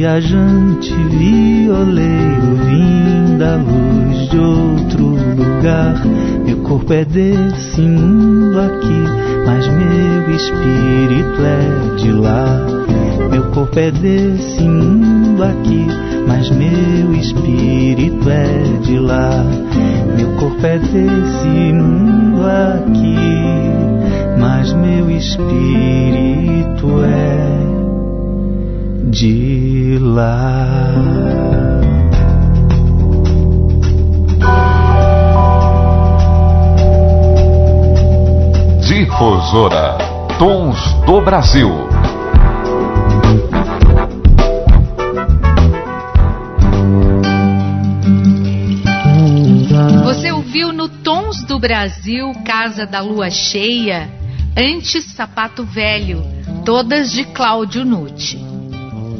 Viajante, violeiro, vim da luz de outro lugar. Meu corpo é desse mundo aqui, mas meu espírito é de lá. Meu corpo é desse mundo aqui, mas meu espírito é de lá. Meu corpo é desse mundo aqui, mas meu espírito é de lá. Difusora Tons do Brasil. Você ouviu no Tons do Brasil, Casa da Lua Cheia, Antes Sapato Velho, todas de Cláudio Nucci.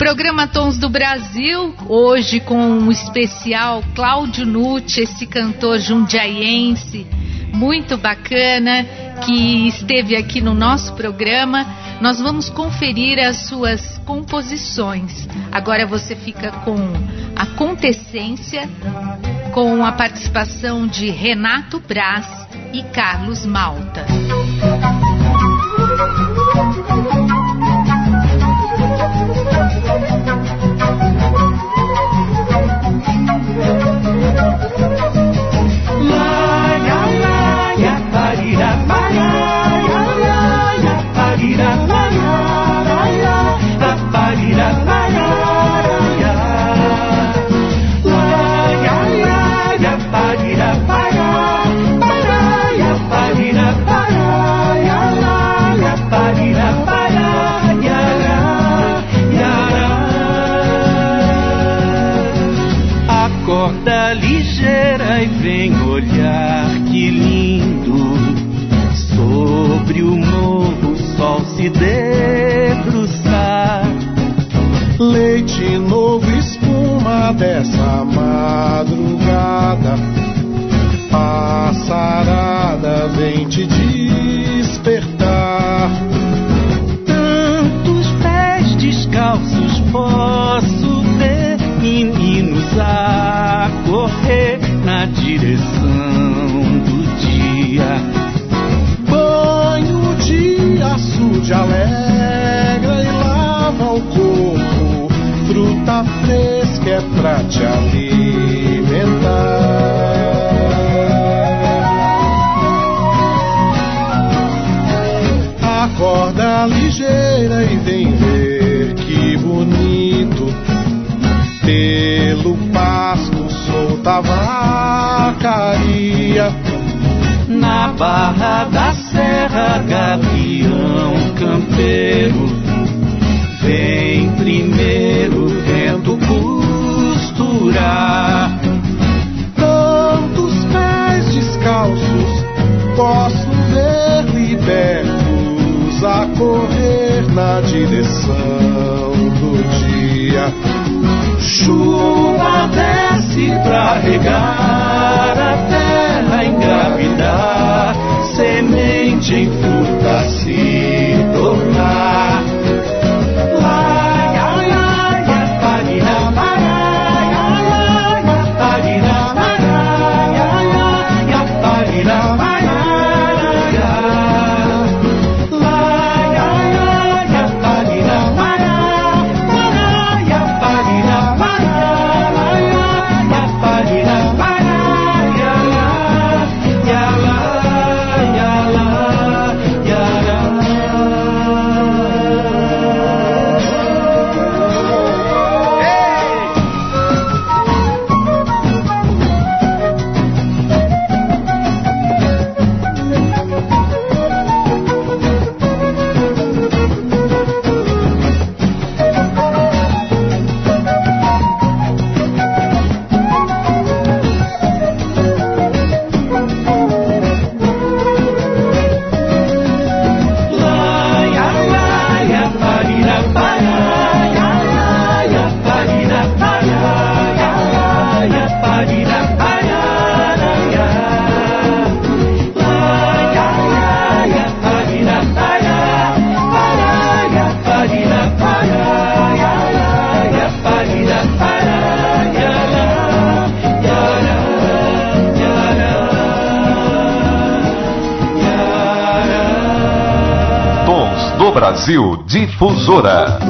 Programa Tons do Brasil, hoje com um especial Cláudio Nucci, esse cantor jundiaiense, muito bacana, que esteve aqui no nosso programa. Nós vamos conferir as suas composições. Agora você fica com Acontecência, com a participação de Renato Braz e Carlos Malta. o novo sol se debruçar. Leite novo, espuma dessa madrugada. Passarada vem te despertar. Tantos pés descalços posso ter, meninos. Ah, e vem ver que bonito. Pelo pasto solta vacaria. Na barra da serra, gavião campeiro. Vem primeiro, vento costurar. na direção do dia. Chuva desce pra regar a terra engravidar, semente em fruta Difusora.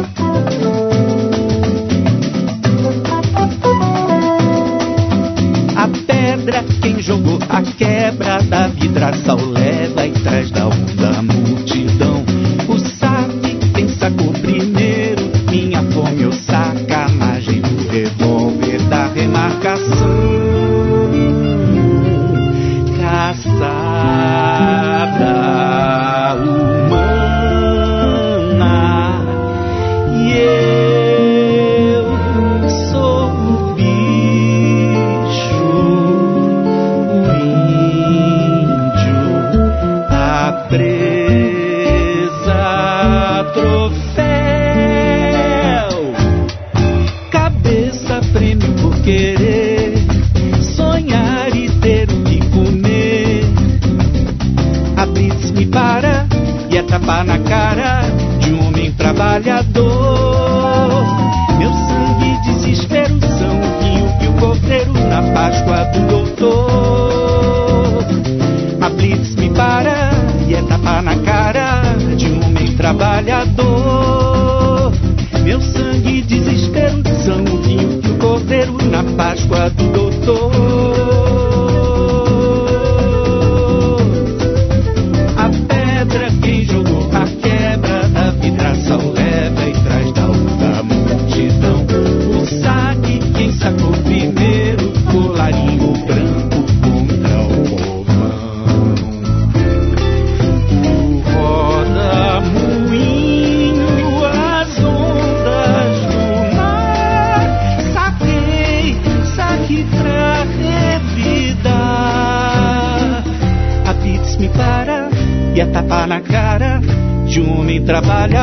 De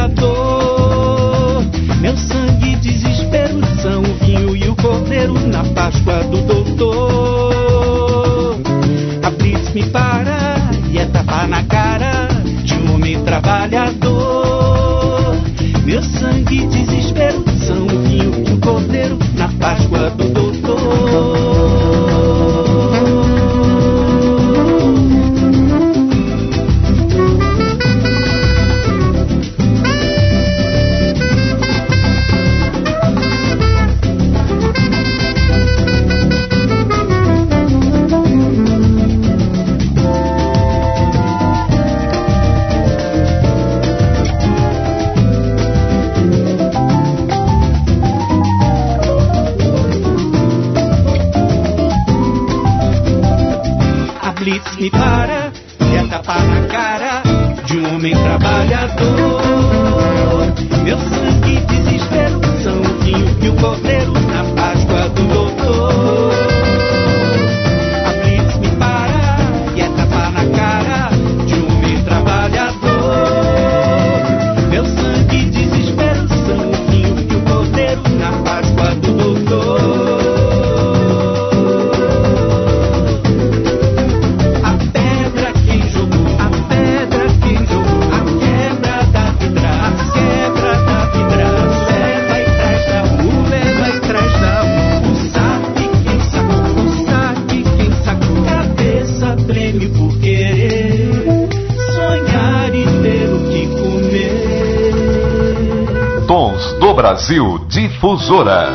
Difusora.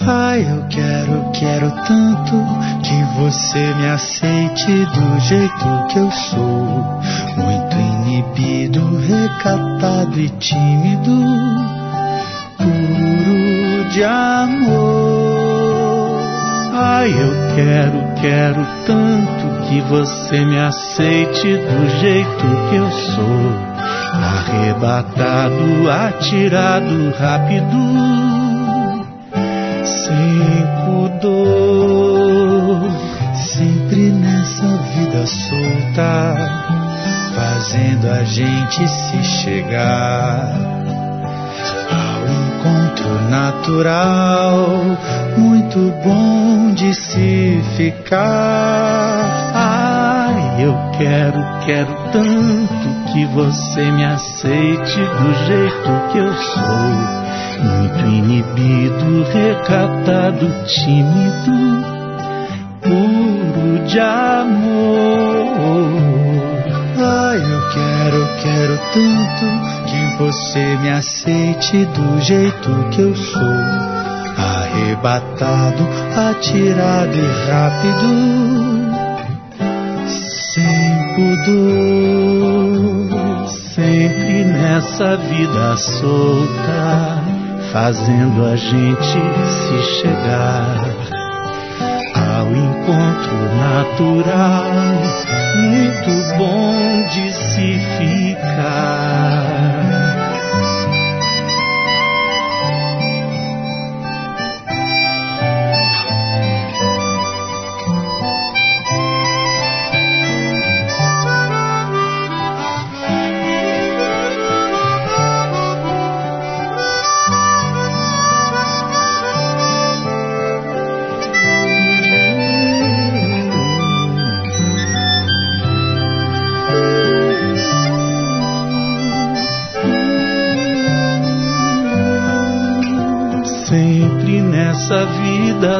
Ai, eu quero, quero tanto que você me aceite do jeito que eu sou. Muito inibido, recatado e tímido, quero, quero tanto que você me aceite do jeito que eu sou. Arrebatado, atirado, rápido. Sem pudor, sempre nessa vida solta, fazendo a gente se chegar ao encontro natural, muito bom de se ficar. Ai, eu quero, quero tanto que você me aceite do jeito que eu sou muito inibido, recatado, tímido, puro de amor. Ai, eu quero, quero tanto que você me aceite do jeito que eu sou. Arrebatado, atirado e rápido, sem pudor, sempre nessa vida solta fazendo a gente se chegar ao encontro natural, muito bom de se ficar.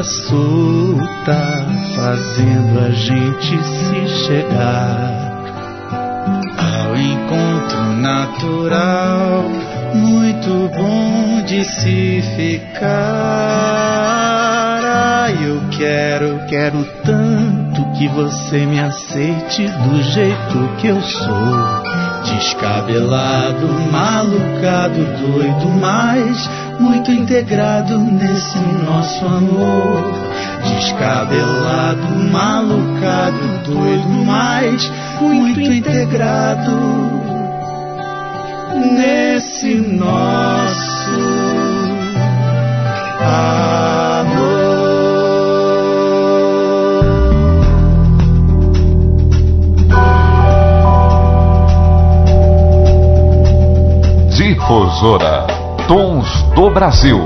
Solta, fazendo a gente se chegar ao encontro natural, muito bom de se ficar. Eu quero, quero tanto que você me aceite do jeito que eu sou. Descabelado, malucado, doido, mas muito integrado nesse nosso amor. Descabelado, malucado, doido, mas muito integrado nesse nosso Difusora Tons do Brasil.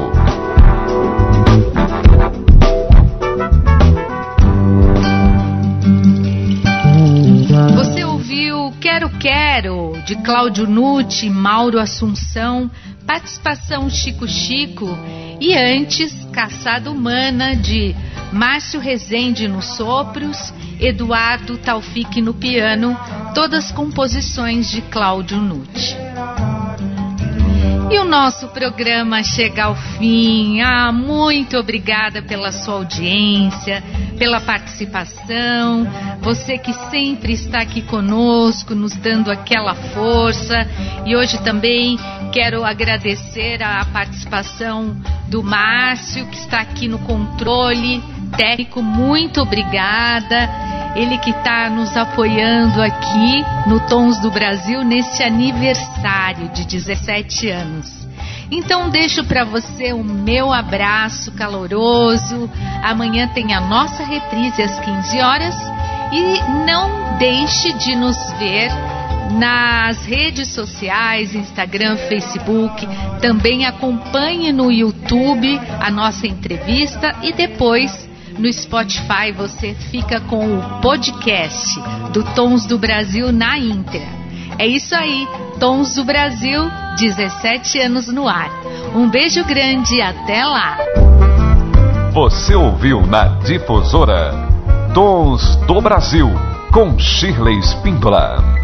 Quero, de Cláudio Nutti, Mauro Assunção, participação Chico Chico e antes Caçada Humana de Márcio Rezende nos sopros, Eduardo Taufik no piano, todas composições de Cláudio Nutti. E o nosso programa chega ao fim. Ah, muito obrigada pela sua audiência, pela participação. Você que sempre está aqui conosco, nos dando aquela força. E hoje também quero agradecer a participação do Márcio, que está aqui no controle técnico. Muito obrigada. Ele que está nos apoiando aqui no Tons do Brasil nesse aniversário de 17 anos. Então deixo para você o meu abraço caloroso. Amanhã tem a nossa reprise às 15 horas e não deixe de nos ver nas redes sociais, Instagram, Facebook. Também acompanhe no YouTube a nossa entrevista e depois no Spotify você fica com o podcast do Tons do Brasil na íntegra. É isso aí, Tons do Brasil, 17 anos no ar. Um beijo grande e até lá. Você ouviu na Difusora Tons do Brasil com Shirley Spindola.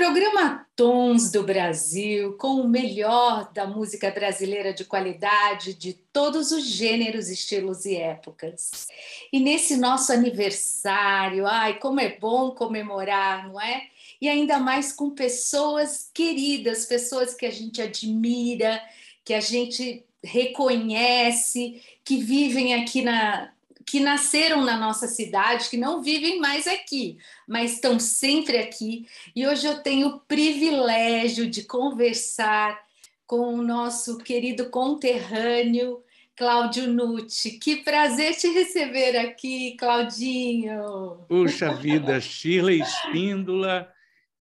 Programa Tons do Brasil, com o melhor da música brasileira de qualidade, de todos os gêneros, estilos e épocas. E nesse nosso aniversário, ai, como é bom comemorar, não é? E ainda mais com pessoas queridas, pessoas que a gente admira, que a gente reconhece, que vivem aqui na, que nasceram na nossa cidade, que não vivem mais aqui, mas estão sempre aqui. E hoje eu tenho o privilégio de conversar com o nosso querido conterrâneo Cláudio Nucci. Que prazer te receber aqui, Claudinho. Puxa vida, Shirley Espíndola,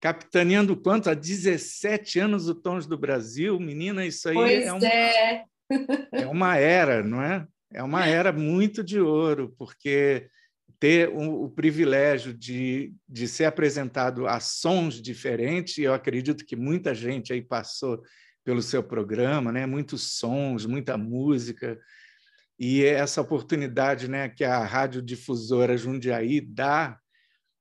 capitaneando quanto? Há 17 anos o Tons do Brasil. Menina, isso aí pois é, uma, é. é uma era, não é? É uma era muito de ouro, porque ter o, o, privilégio de, de ser apresentado a sons diferentes, e eu acredito que muita gente aí passou pelo seu programa, né? muitos sons, muita música, e essa oportunidade né, que a radiodifusora Jundiaí dá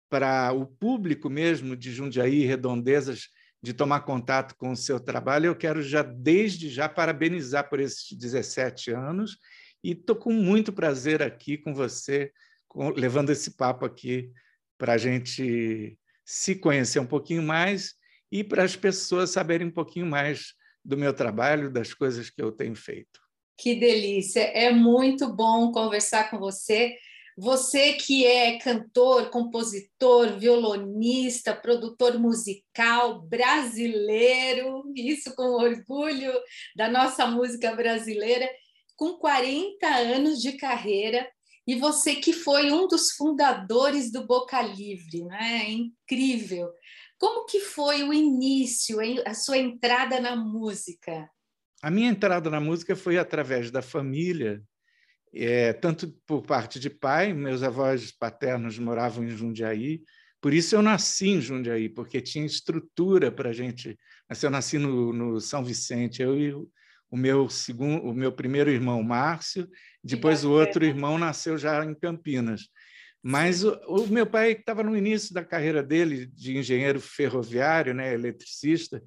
para o público mesmo de Jundiaí e Redondezas de tomar contato com o seu trabalho, eu quero já desde já parabenizar por esses 17 anos e estou com muito prazer aqui com você, com, levando esse papo aqui para a gente se conhecer um pouquinho mais e para as pessoas saberem um pouquinho mais do meu trabalho, das coisas que eu tenho feito. Que delícia! É muito bom conversar com você. Você que é cantor, compositor, violonista, produtor musical brasileiro, isso com orgulho da nossa música brasileira com 40 anos de carreira e você que foi um dos fundadores do Boca Livre, né? É incrível. Como que foi o início, a sua entrada na música? A minha entrada na música foi através da família, é, tanto por parte de pai, meus avós paternos moravam em Jundiaí, por isso eu nasci em Jundiaí, porque tinha estrutura para a gente. Eu nasci no, no São Vicente, eu e o meu segundo, o meu primeiro irmão Márcio, depois o outro irmão nasceu já em Campinas. Mas o, o meu pai estava no início da carreira dele de engenheiro ferroviário, né, eletricista,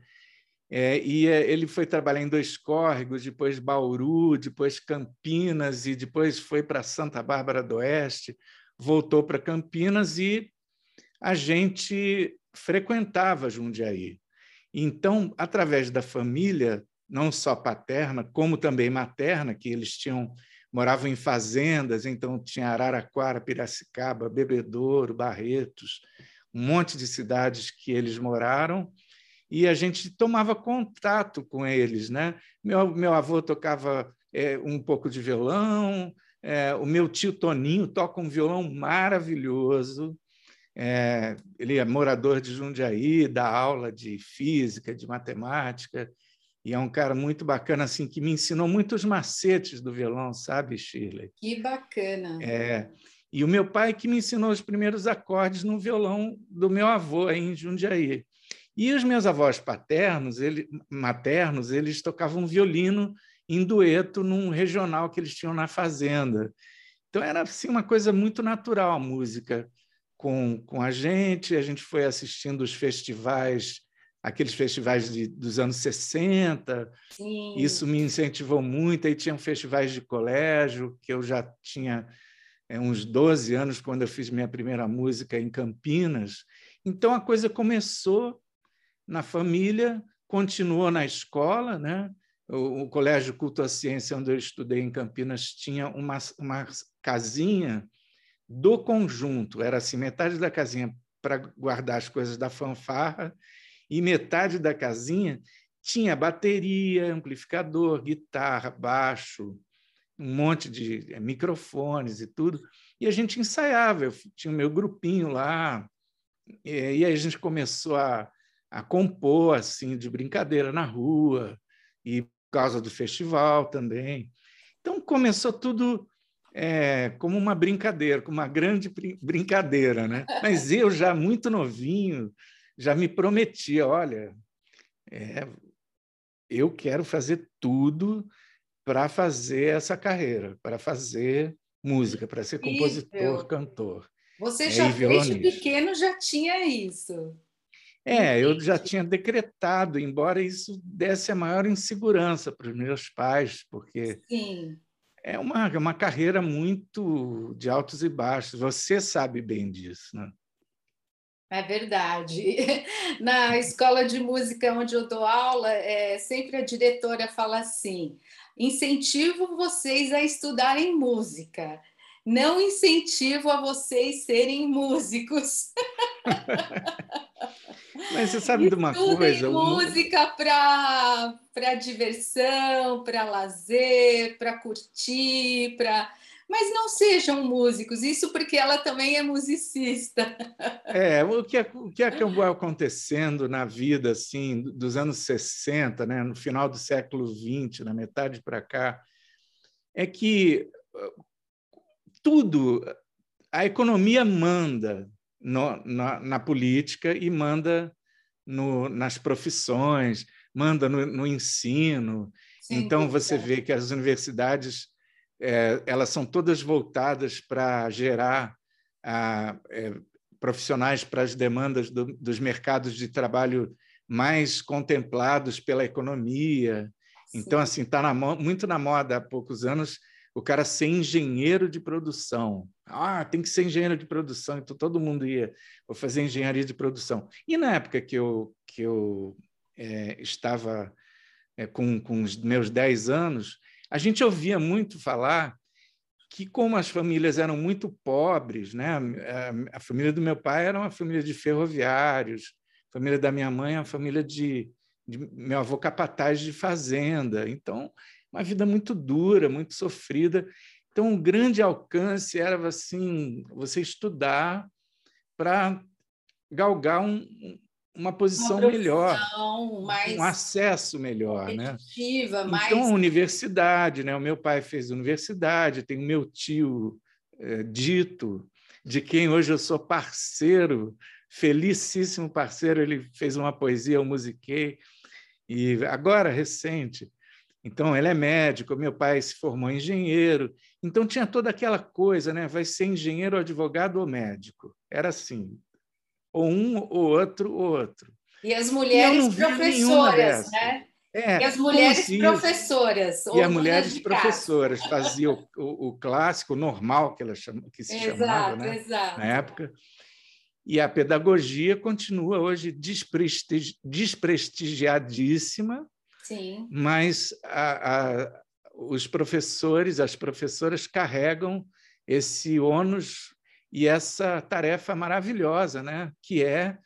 é, e é, ele foi trabalhar em dois córregos, depois Bauru, depois Campinas e depois foi para Santa Bárbara do Oeste, voltou para Campinas e a gente frequentava Jundiaí. Então, através da família, não só paterna, como também materna, que eles tinham moravam em fazendas, então tinha Araraquara, Piracicaba, Bebedouro, Barretos, um monte de cidades que eles moraram, e a gente tomava contato com eles. Né? Meu, meu avô tocava é, um pouco de violão, é, o meu tio Toninho toca um violão maravilhoso, é, ele é morador de Jundiaí, dá aula de física, de matemática, e é um cara muito bacana, assim, que me ensinou muitos macetes do violão, sabe, Shirley? Que bacana! É, e o meu pai que me ensinou os primeiros acordes no violão do meu avô aí em Jundiaí. E os meus avós paternos, ele, maternos, eles tocavam violino em dueto num regional que eles tinham na fazenda. Então era assim uma coisa muito natural a música com, com a gente, a gente foi assistindo os festivais, aqueles festivais de, dos anos 60, Sim. isso me incentivou muito, aí tinham festivais de colégio, que eu já tinha é, uns 12 anos quando eu fiz minha primeira música em Campinas, então a coisa começou na família, continuou na escola, né? O, o, Colégio Culto à Ciência, onde eu estudei em Campinas, tinha uma, uma casinha do conjunto. Era assim, metade da casinha para guardar as coisas da fanfarra e metade da casinha tinha bateria, amplificador, guitarra, baixo, um monte de é, microfones e tudo. E a gente ensaiava, eu tinha o meu grupinho lá, e aí a gente começou a, a compor assim de brincadeira na rua e por causa do festival também. Então começou tudo é, como uma brincadeira, como uma grande brincadeira, né? Mas eu já muito novinho já me prometia, olha, é, eu quero fazer tudo para fazer essa carreira, para fazer música, para ser compositor, cantor. Você é, já desde pequeno já tinha isso. É, eu já tinha decretado, embora isso desse a maior insegurança para os meus pais, porque Sim é uma, é uma carreira muito de altos e baixos. Você sabe bem disso, né? É verdade. Na escola de música onde eu dou aula, é, sempre a diretora fala assim: incentivo vocês a estudarem música, não incentivo a vocês serem músicos. Mas você sabe de uma coisa? música para para diversão, para lazer, para curtir, para mas não sejam músicos, isso porque ela também é musicista. É, o que, é, o que acabou acontecendo na vida assim dos anos 60, né, no final do século 20, na metade para cá, é que tudo, a economia manda no, na, na, política e manda no, nas profissões, manda no, no ensino. Sim, então, você vê que as universidades é, elas são todas voltadas para gerar a, é, profissionais para as demandas do, dos mercados de trabalho mais contemplados pela economia. Sim. Então, assim, está muito na moda há poucos anos o cara ser engenheiro de produção. Ah, tem que ser engenheiro de produção, então todo mundo ia vou fazer engenharia de produção. E na época que eu, que eu é, estava é, com, com os meus 10 anos, a gente ouvia muito falar que, como as famílias eram muito pobres, né? a, a família do meu pai era uma família de ferroviários, a família da minha mãe é uma família de, de meu avô capataz de fazenda. Então, uma vida muito dura, muito sofrida. Então, um grande alcance era assim, você estudar para galgar um, uma posição uma melhor, um acesso melhor, né? Mais... Então, universidade, né? O meu pai fez universidade, tem o meu tio é, dito, de quem hoje eu sou parceiro, felicíssimo parceiro, ele fez uma poesia, eu musiquei, e agora, recente, então, ele é médico, meu pai se formou engenheiro. Então, tinha toda aquela coisa, né? Vai ser engenheiro, advogado ou médico. Era assim. Ou um, ou outro, ou outro. E as mulheres e professoras, né? É, e as mulheres professoras. E as mulheres professoras faziam o, o, o, clássico, o normal, que, ela chama, que se exato, chamava né? Exato. na época. E a pedagogia continua hoje desprestigi desprestigiadíssima, Sim. mas a, a, os professores, as professoras carregam esse ônus e essa tarefa maravilhosa, né? que é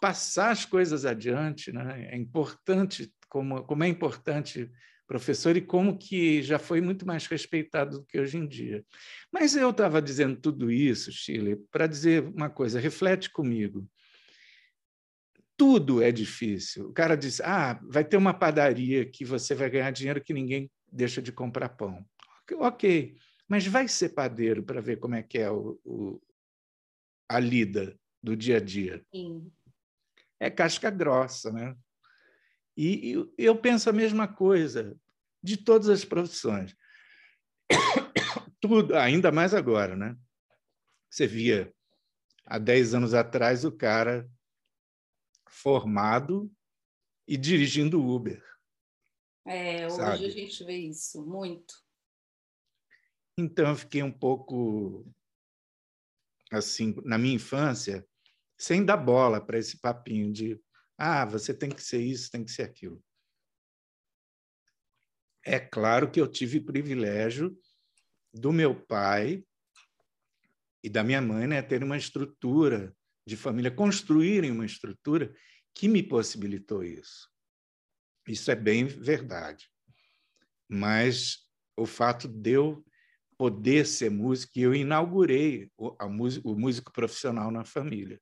passar as coisas adiante. Né? É importante, como, como é importante professor e como que já foi muito mais respeitado do que hoje em dia. Mas eu estava dizendo tudo isso, Chile, para dizer uma coisa, reflete comigo. Tudo é difícil. O cara diz: ah, vai ter uma padaria que você vai ganhar dinheiro que ninguém deixa de comprar pão. Ok, mas vai ser padeiro para ver como é que é o, o, a lida do dia a dia. Sim. É casca grossa, né? E, e eu penso a mesma coisa de todas as profissões. Tudo, ainda mais agora, né? Você via há 10 anos atrás o cara formado e dirigindo Uber. É, hoje Sabe? a gente vê isso muito. Então eu fiquei um pouco assim, na minha infância, sem dar bola para esse papinho de ah, você tem que ser isso, tem que ser aquilo. É claro que eu tive privilégio do meu pai e da minha mãe né, ter uma estrutura de família, construírem uma estrutura que me possibilitou isso. Isso é bem verdade. Mas o fato de eu poder ser músico, eu inaugurei o, a, o músico profissional na família.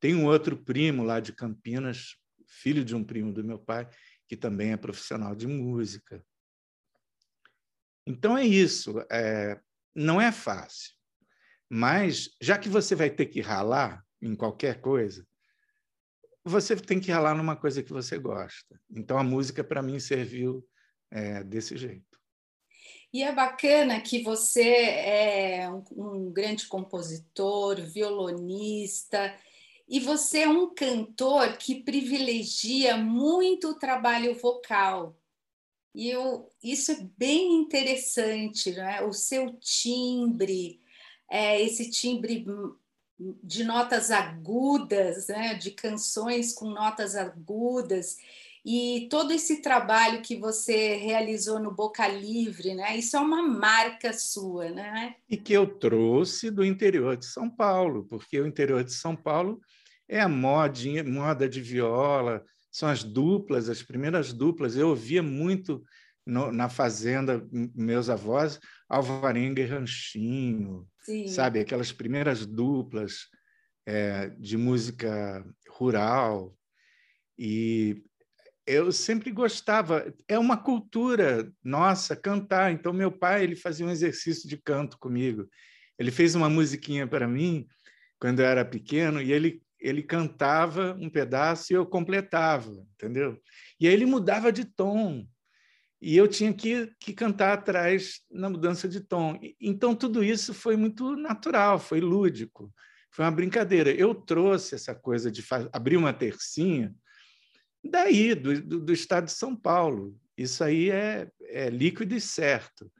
Tem um outro primo lá de Campinas, filho de um primo do meu pai, que também é profissional de música. Então é isso. É, não é fácil. Mas, já que você vai ter que ralar em qualquer coisa, você tem que ralar numa coisa que você gosta. Então a música, para mim, serviu é, desse jeito. E é bacana que você é um, um grande compositor, violonista, e você é um cantor que privilegia muito o trabalho vocal. E eu, isso é bem interessante, né? o seu timbre, é, esse timbre de notas agudas, né? de canções com notas agudas, e todo esse trabalho que você realizou no Boca Livre, né? Isso é uma marca sua, né? E que eu trouxe do interior de São Paulo, porque o interior de São Paulo é a modinha, moda de viola, são as duplas, as primeiras duplas. Eu ouvia muito no, na fazenda, meus avós, Alvarenga e Ranchinho, Sim. sabe? Aquelas primeiras duplas é, de música rural. E eu sempre gostava. É uma cultura nossa cantar. Então, meu pai ele fazia um exercício de canto comigo. Ele fez uma musiquinha para mim quando eu era pequeno e ele ele cantava um pedaço e eu completava, entendeu? E aí ele mudava de tom e eu tinha que, que cantar atrás na mudança de tom. Então tudo isso foi muito natural, foi lúdico, foi uma brincadeira. Eu trouxe essa coisa de abrir uma tercinha daí, do, do, do, estado de São Paulo. Isso aí é, é líquido e certo.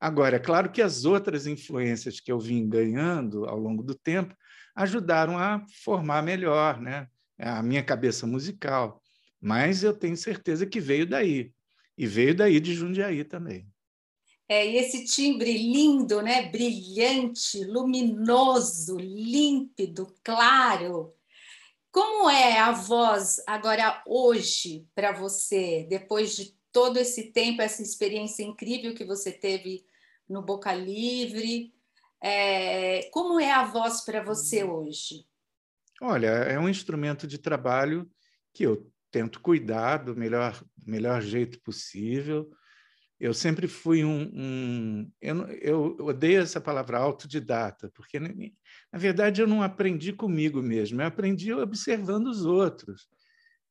Agora, é claro que as outras influências que eu vim ganhando ao longo do tempo ajudaram a formar melhor né, a minha cabeça musical. Mas eu tenho certeza que veio daí. E veio daí de Jundiaí também. É, e esse timbre lindo, né? brilhante, luminoso, límpido, claro. Como é a voz agora hoje para você, depois de todo esse tempo, essa experiência incrível que você teve no Boca Livre? É, como é a voz para você hoje? Olha, é um instrumento de trabalho que eu tento cuidar do melhor, melhor jeito possível. Eu sempre fui um. um eu, eu, odeio essa palavra autodidata, porque, na verdade, eu não aprendi comigo mesmo, eu aprendi observando os outros.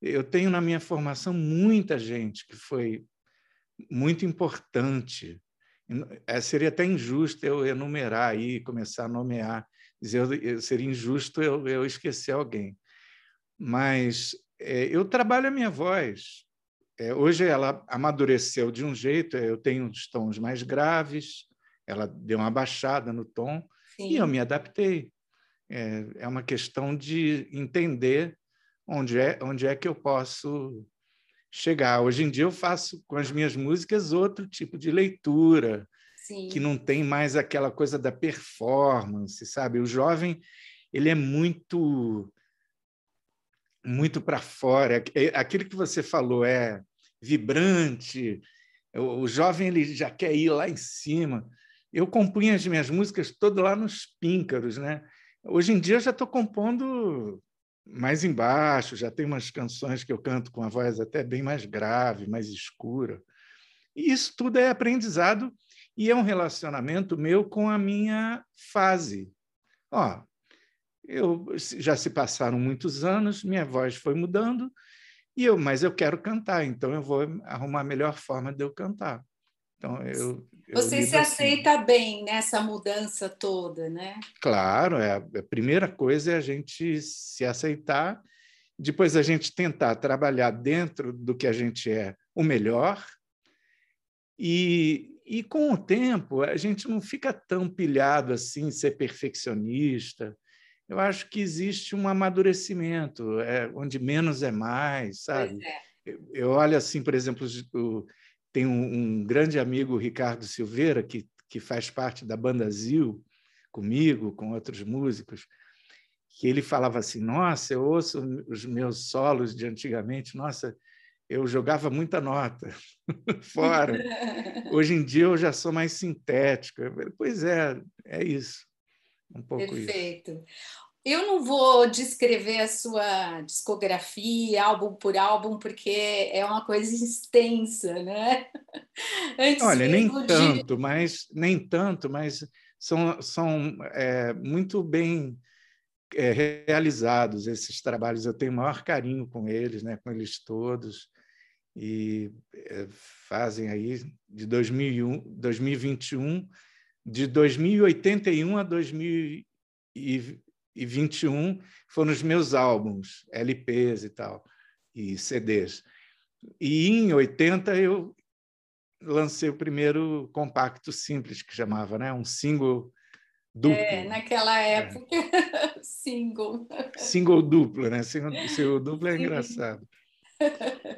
Eu tenho na minha formação muita gente que foi muito importante é, seria até injusto eu enumerar aí, começar a nomear, dizer, seria injusto eu, eu esquecer alguém. Mas é, eu trabalho a minha voz. É, hoje ela amadureceu de um jeito, eu tenho os tons mais graves, ela deu uma baixada no tom, Sim. e eu me adaptei. É, é uma questão de entender onde é, onde é que eu posso chegar. Hoje em dia eu faço com as minhas músicas outro tipo de leitura, Sim. que não tem mais aquela coisa da performance, sabe? O jovem ele é muito muito para fora. É, aquilo que você falou é vibrante. O jovem ele já quer ir lá em cima. Eu compunha as minhas músicas todo lá nos píncaros, né? Hoje em dia eu já estou compondo mais embaixo, já tem umas canções que eu canto com a voz até bem mais grave, mais escura. E isso tudo é aprendizado e é um relacionamento meu com a minha fase. Ó, eu já se passaram muitos anos, minha voz foi mudando, e eu, mas eu quero cantar, então eu vou arrumar a melhor forma de eu cantar. Então eu, eu Você se assim. aceita bem nessa mudança toda, né? Claro, é a primeira coisa é a gente se aceitar, depois a gente tentar trabalhar dentro do que a gente é o melhor. E, e com o tempo a gente não fica tão pilhado assim, ser perfeccionista, eu acho que existe um amadurecimento, é, onde menos é mais, sabe? É. Eu, eu, olho assim, por exemplo, o, tem um, um, grande amigo, Ricardo Silveira, que, que faz parte da banda Zil, comigo, com outros músicos, que ele falava assim: Nossa, eu ouço os meus solos de antigamente, nossa, eu jogava muita nota fora. Hoje em dia eu já sou mais sintética. Pois é, é isso. Um pouco Perfeito. Isso. Eu não vou descrever a sua discografia, álbum por álbum, porque é uma coisa extensa, né? Antes Olha, nem de... tanto, mas nem tanto, mas são, são é, muito bem é, realizados esses trabalhos. Eu tenho o maior carinho com eles, né? Com eles todos e é, fazem aí de 2001, 2021 de 2081 a 2021 foram os meus álbuns, LPs e tal, e CDs. E em 80 eu lancei o primeiro compacto simples que chamava, né, um single duplo. É, naquela é. época, é. single. Single duplo, né? Single, single duplo é engraçado.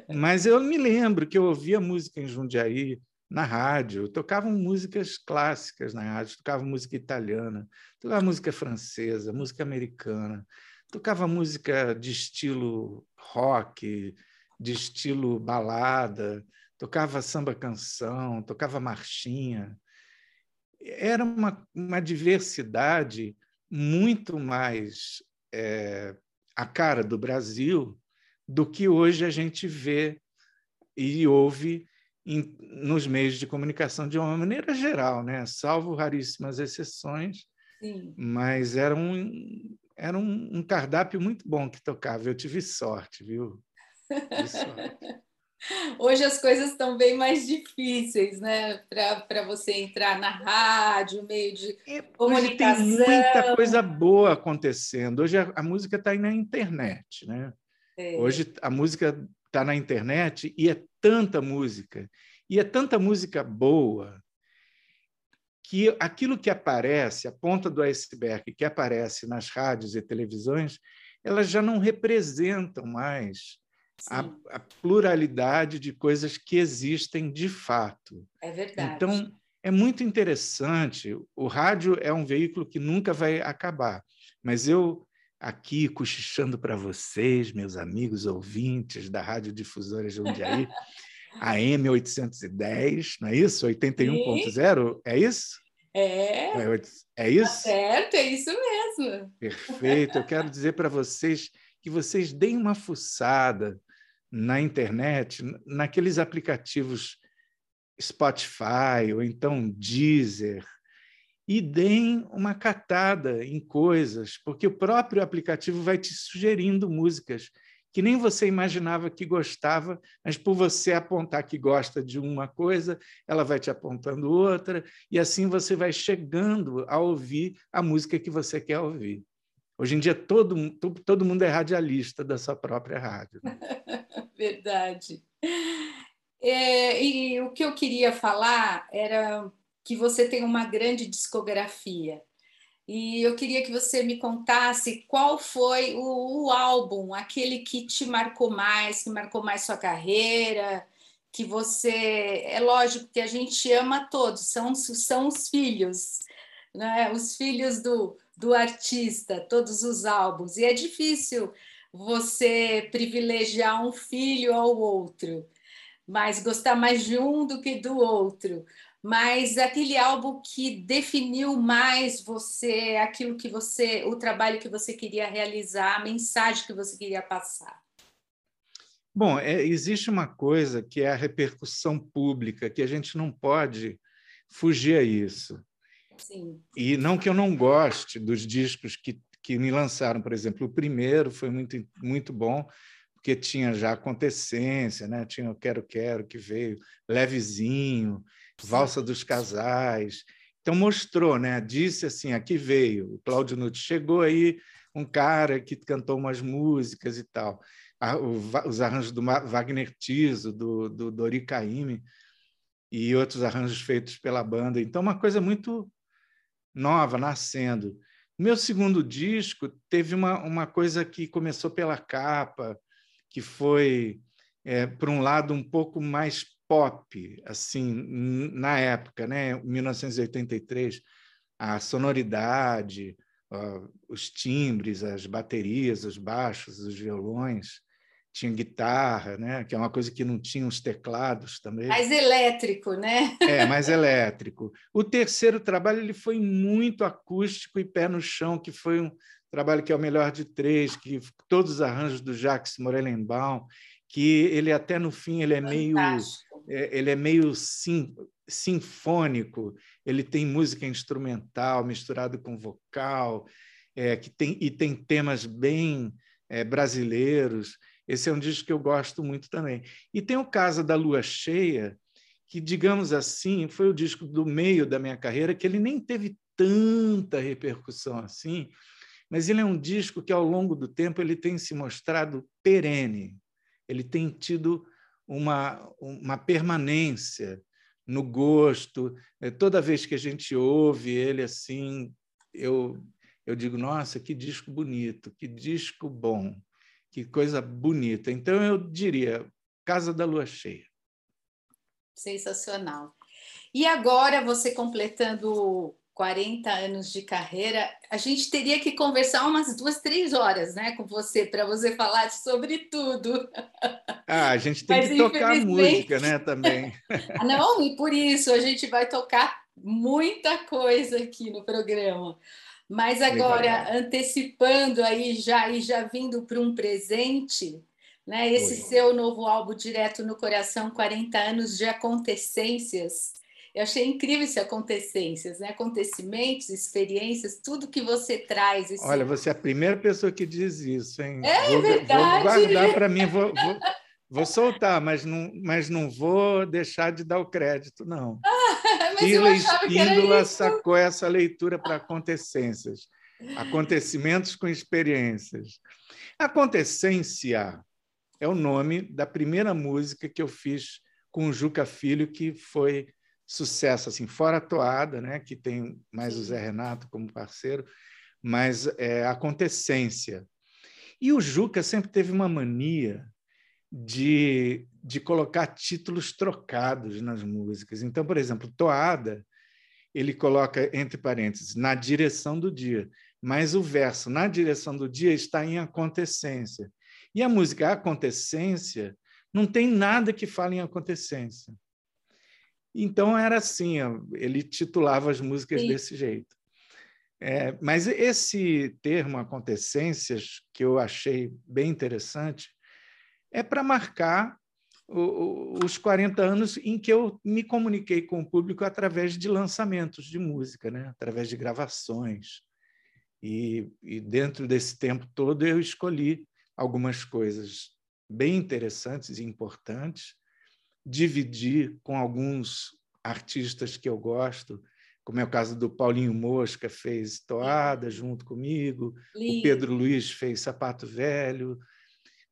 Mas eu me lembro que eu ouvia música em Jundiaí, na rádio, tocavam músicas clássicas na rádio, tocavam música italiana, tocava música francesa, música americana, tocava música de estilo rock, de estilo balada, tocava samba canção, tocava marchinha. Era uma, uma diversidade muito mais é, a cara do Brasil do que hoje a gente vê e ouve em, nos meios de comunicação de uma maneira geral, né? salvo raríssimas exceções, Sim. mas era um, era um, um, cardápio muito bom que tocava. Eu tive sorte, viu? Tive sorte. Hoje as coisas estão bem mais difíceis, né? Para você entrar na rádio, meio de e comunicação. Hoje tem muita coisa boa acontecendo. Hoje a, a música está aí na internet, né? É. Hoje a música está na internet e é tanta música, e é tanta música boa, que aquilo que aparece, a ponta do iceberg que aparece nas rádios e televisões, elas já não representam mais a, a, pluralidade de coisas que existem de fato. É verdade. Então, é muito interessante. O rádio é um veículo que nunca vai acabar, mas eu aqui cochichando para vocês, meus amigos ouvintes da Rádio Difusora Jundiaí, AM 810, não é isso? 81.0, é isso? É. É, é isso? Tá certo, é isso mesmo. Perfeito. Eu quero dizer para vocês que vocês deem uma fuçada na internet, naqueles aplicativos Spotify ou então Deezer, e deem uma catada em coisas, porque o próprio aplicativo vai te sugerindo músicas que nem você imaginava que gostava, mas por você apontar que gosta de uma coisa, ela vai te apontando outra, e assim você vai chegando a ouvir a música que você quer ouvir. Hoje em dia, todo, todo mundo é radialista da sua própria rádio. Né? Verdade. É, e o que eu queria falar era que você tem uma grande discografia. E eu queria que você me contasse qual foi o, o, álbum, aquele que te marcou mais, que marcou mais sua carreira, que você. É lógico que a gente ama todos, são, são os filhos, né? os filhos do, do artista, todos os álbuns. E é difícil você privilegiar um filho ao outro, mas gostar mais de um do que do outro mas aquele álbum que definiu mais você, aquilo que você, o trabalho que você queria realizar, a mensagem que você queria passar? Bom, é, existe uma coisa que é a repercussão pública, que a gente não pode fugir a isso. Sim. E não que eu não goste dos discos que, que me lançaram, por exemplo, o primeiro foi muito, muito bom, porque tinha já acontecência, né? tinha o Quero Quero que veio levezinho, Valsa dos Casais. Então mostrou, né? Disse assim, aqui veio, o Cláudio Nutti chegou aí um cara que cantou umas músicas e tal. os arranjos do Wagner Tiso, do, do Dori Caymmi, e outros arranjos feitos pela banda. Então, uma coisa muito nova, nascendo. O meu segundo disco teve uma, uma coisa que começou pela capa, que foi, é, por um lado, um pouco mais pop, assim, na época, né, 1983, a sonoridade, uh, os timbres, as baterias, os baixos, os violões, tinha guitarra, né, que é uma coisa que não tinha os teclados também. Mais elétrico, né? É, mais elétrico. O terceiro trabalho ele foi muito acústico e pé no chão, que foi um trabalho que é o melhor de três, que todos os arranjos do Jacques Morellenbaum, que ele até no fim ele é Fantástico. meio é, ele é meio sim, sinfônico, ele tem música instrumental misturado com vocal, é, que tem, e tem temas bem é, brasileiros. Esse é um disco que eu gosto muito também. E tem o Casa da Lua Cheia, que, digamos assim, foi o disco do meio da minha carreira, que ele nem teve tanta repercussão assim, mas ele é um disco que, ao longo do tempo, ele tem se mostrado perene. Ele tem tido uma, uma permanência no gosto. É, toda vez que a gente ouve ele assim, eu, eu digo, nossa, que disco bonito, que disco bom, que coisa bonita. Então, eu diria, Casa da Lua Cheia. Sensacional. E agora, você completando 40 anos de carreira, a gente teria que conversar umas duas, três horas, né, com você, para você falar sobre tudo. Ah, a gente tem Mas, que tocar música, né, também. Não, e por isso a gente vai tocar muita coisa aqui no programa. Mas agora, Legal. antecipando aí já e já vindo para um presente, né, esse Oi. seu novo álbum Direto no Coração, 40 anos de acontecências, eu achei incrível esse acontecências, né? acontecimentos, experiências, tudo que você traz. Esse... Olha, você é a primeira pessoa que diz isso, hein? É vou, verdade. Vou guardar para mim, vou, vou, vou, soltar, mas não, mas não vou deixar de dar o crédito, não. Ah, Pila Espíndola sacou essa leitura para acontecências, acontecimentos com experiências. Acontecência é o nome da primeira música que eu fiz com o Juca Filho, que foi sucesso, assim, fora a toada, né, que tem mais o Zé Renato como parceiro, mas é, acontecência. E o Juca sempre teve uma mania de, de colocar títulos trocados nas músicas. Então, por exemplo, Toada, ele coloca entre parênteses, na direção do dia, mas o verso na direção do dia está em acontecência. E a música Acontecência não tem nada que fale em acontecência. Então era assim, ele titulava as músicas Sim. desse jeito. É, mas esse termo acontecências, que eu achei bem interessante, é para marcar o, os 40 anos em que eu me comuniquei com o público através de lançamentos de música, né? através de gravações. E, e dentro desse tempo todo eu escolhi algumas coisas bem interessantes e importantes dividir com alguns artistas que eu gosto, como é o caso do Paulinho Mosca, fez Toada junto comigo, Lindo. o Pedro Luiz fez Sapato Velho,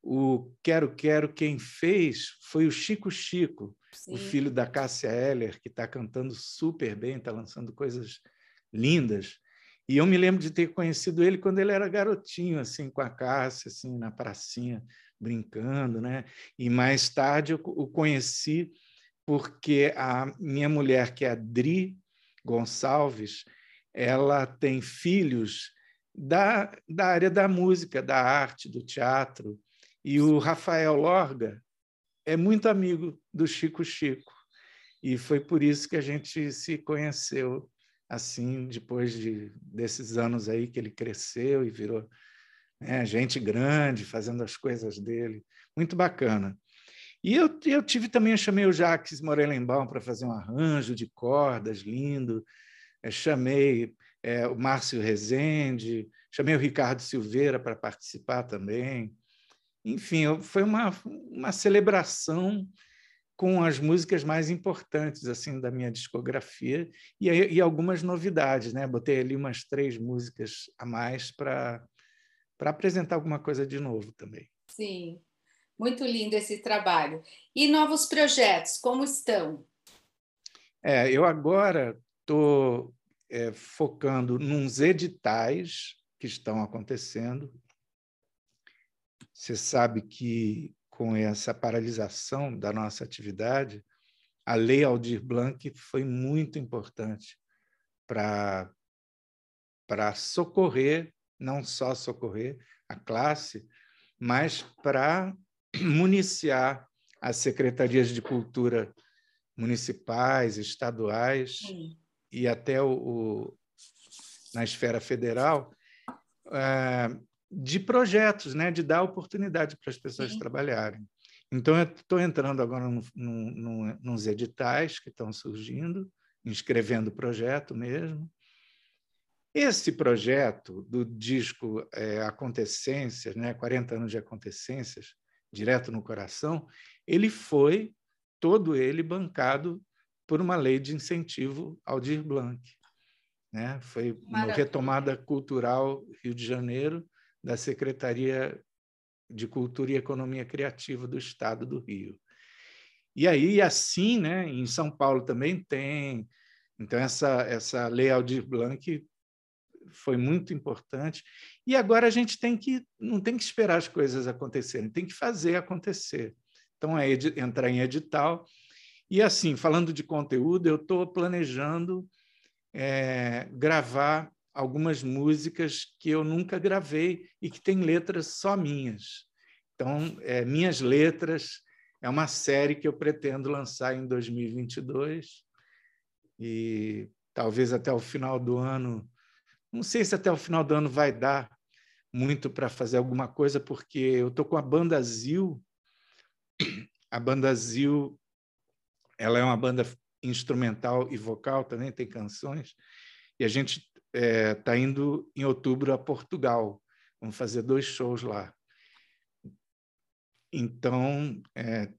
o Quero Quero quem fez foi o Chico Chico, Sim. o filho da Cássia Eller, que está cantando super bem, está lançando coisas lindas. E eu me lembro de ter conhecido ele quando ele era garotinho, assim, com a Cássia, assim, na pracinha, brincando, né? E mais tarde eu o conheci porque a minha mulher, que é a Dri Gonçalves, ela tem filhos da, da área da música, da arte, do teatro. E o Rafael Lorga é muito amigo do Chico Chico. E foi por isso que a gente se conheceu assim, depois de, desses anos aí que ele cresceu e virou né, gente grande, fazendo as coisas dele. Muito bacana. E eu, eu tive também, eu chamei o Jacques Morelenbaum para fazer um arranjo de cordas lindo, eu chamei é, o Márcio Rezende, chamei o Ricardo Silveira para participar também. Enfim, foi uma, uma celebração com as músicas mais importantes assim da minha discografia e, e algumas novidades, né? Botei ali umas três músicas a mais para para apresentar alguma coisa de novo também. Sim, muito lindo esse trabalho. E novos projetos, como estão? É, eu agora estou é, focando nos editais que estão acontecendo. Você sabe que com essa paralisação da nossa atividade, a Lei Aldir Blanc foi muito importante para para socorrer, não só socorrer a classe, mas para municiar as secretarias de cultura municipais, estaduais Sim. e até o, o, na esfera federal é, de projetos, né, de dar oportunidade para as pessoas Sim. trabalharem. Então, eu estou entrando agora no, no, no, nos editais que estão surgindo, inscrevendo o projeto mesmo. Esse projeto do disco é, Acontecências, né, 40 anos de Acontecências, direto no coração, ele foi todo ele bancado por uma lei de incentivo ao Dir Blanc. Né? Foi uma retomada cultural Rio de Janeiro da Secretaria de Cultura e Economia Criativa do Estado do Rio. E aí, assim, né, em São Paulo também tem. Então, essa, essa Lei Aldir Blanc foi muito importante. E agora a gente tem que não tem que esperar as coisas acontecerem, tem que fazer acontecer. Então, é entrar em edital. E, assim, falando de conteúdo, eu estou planejando é, gravar algumas músicas que eu nunca gravei e que têm letras só minhas. Então, é, Minhas Letras é uma série que eu pretendo lançar em 2022 e talvez até o final do ano. Não sei se até o final do ano vai dar muito para fazer alguma coisa, porque eu estou com a banda Zil. A banda Zil ela é uma banda instrumental e vocal, também tem canções, e a gente está é, tá indo em outubro a Portugal. Vamos fazer dois shows lá. Então, é,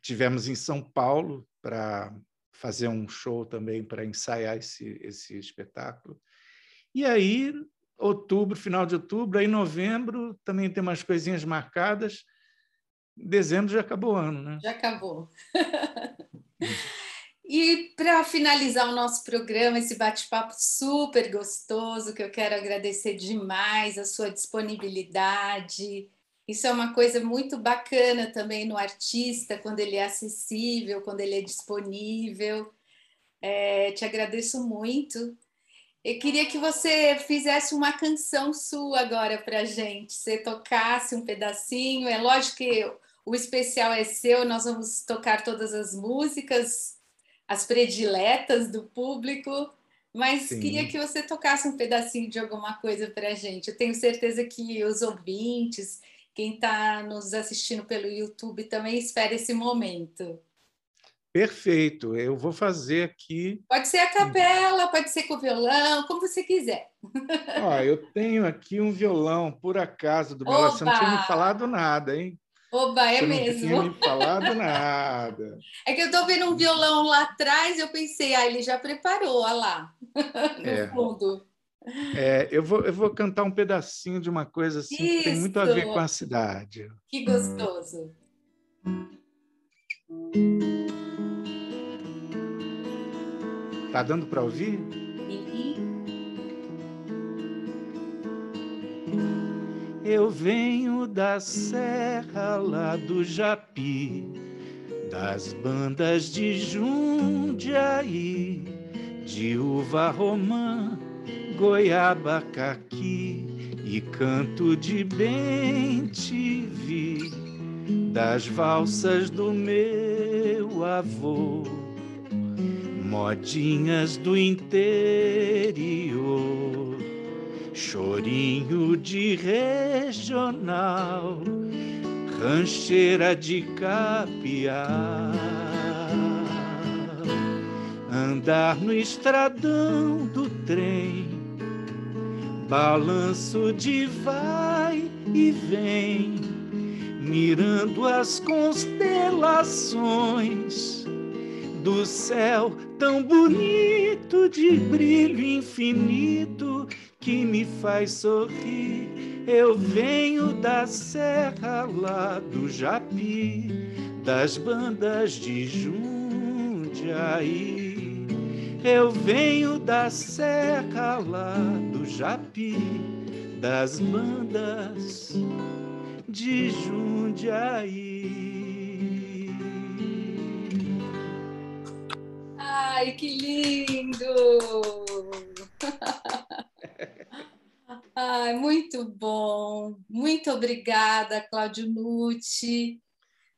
tivemos em São Paulo para fazer um show também para ensaiar esse, esse espetáculo. E aí, outubro, final de outubro, aí novembro também tem umas coisinhas marcadas. Dezembro já acabou o ano, né? Já acabou. E para finalizar o nosso programa, esse bate-papo super gostoso, que eu quero agradecer demais a sua disponibilidade. Isso é uma coisa muito bacana também no artista, quando ele é acessível, quando ele é disponível. É, te agradeço muito. Eu queria que você fizesse uma canção sua agora para gente. Você tocasse um pedacinho. É lógico que o especial é seu, nós vamos tocar todas as músicas as prediletas do público, mas Sim. queria que você tocasse um pedacinho de alguma coisa para a gente. Eu tenho certeza que os ouvintes, quem está nos assistindo pelo YouTube, também espera esse momento. Perfeito, eu vou fazer aqui. Pode ser a capela, pode ser com o violão, como você quiser. Ó, eu tenho aqui um violão, por acaso, do Bela. Você não tinha me falado nada, hein? Oba, é Você mesmo. Não tinha me falado nada. É que eu estou vendo um violão lá atrás e eu pensei, ah, ele já preparou, olha lá, no é. fundo. É, eu, vou, eu vou cantar um pedacinho de uma coisa assim Isso. que tem muito a ver com a cidade. Que gostoso. Tá dando para ouvir? Eu venho da serra lá do Japi, das bandas de Jundiaí, de uva romã, goiaba caqui e canto de bem te vi das valsas do meu avô, modinhas do interior chorinho de regional, rancheira de capiar. Andar no estradão do trem, balanço de vai e vem, mirando as constelações do céu tão bonito de brilho infinito que me faz sorrir. Eu venho da serra lá do Japi, das bandas de Jundiaí. Eu venho da serra lá do Japi, das bandas de Jundiaí. Ai, que lindo! Ai, muito bom. Muito obrigada, Cláudio Nucci.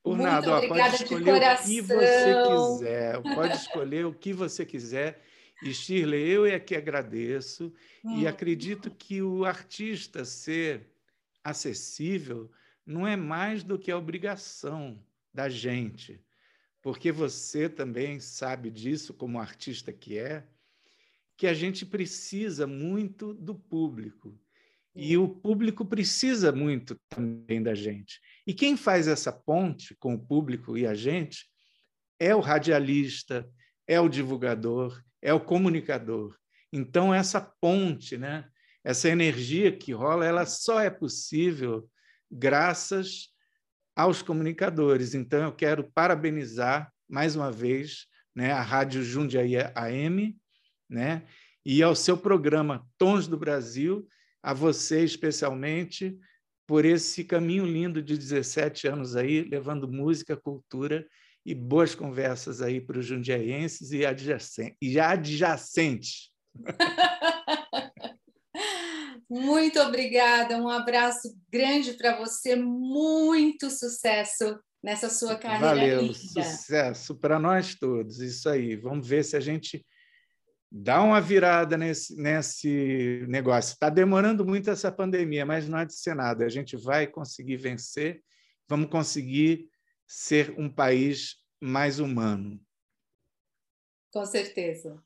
Por muito nada, ó, pode escolher o que você quiser. Pode escolher o que você quiser. E Shirley, eu é que agradeço hum. e acredito que o artista ser acessível não é mais do que a obrigação da gente, porque você também sabe disso como artista que é, que a gente precisa muito do público. E o público precisa muito também da gente. E quem faz essa ponte com o público e a gente é o radialista, é o divulgador, é o comunicador. Então essa ponte, né, essa energia que rola, ela só é possível graças aos comunicadores. Então eu quero parabenizar mais uma vez, né, a Rádio Jundiaí AM, né, e ao seu programa Tons do Brasil, a você especialmente por esse caminho lindo de 17 anos aí, levando música, cultura e boas conversas aí para os jundiaenses e, adjacentes. E adjacentes. Muito obrigada, um abraço grande para você, muito sucesso nessa sua carreira Valeu, linda. sucesso para nós todos, isso aí. Vamos ver se a gente dá uma virada nesse, nesse negócio. Está demorando muito essa pandemia, mas não há de ser nada. A gente vai conseguir vencer, vamos conseguir ser um país mais humano. Com certeza.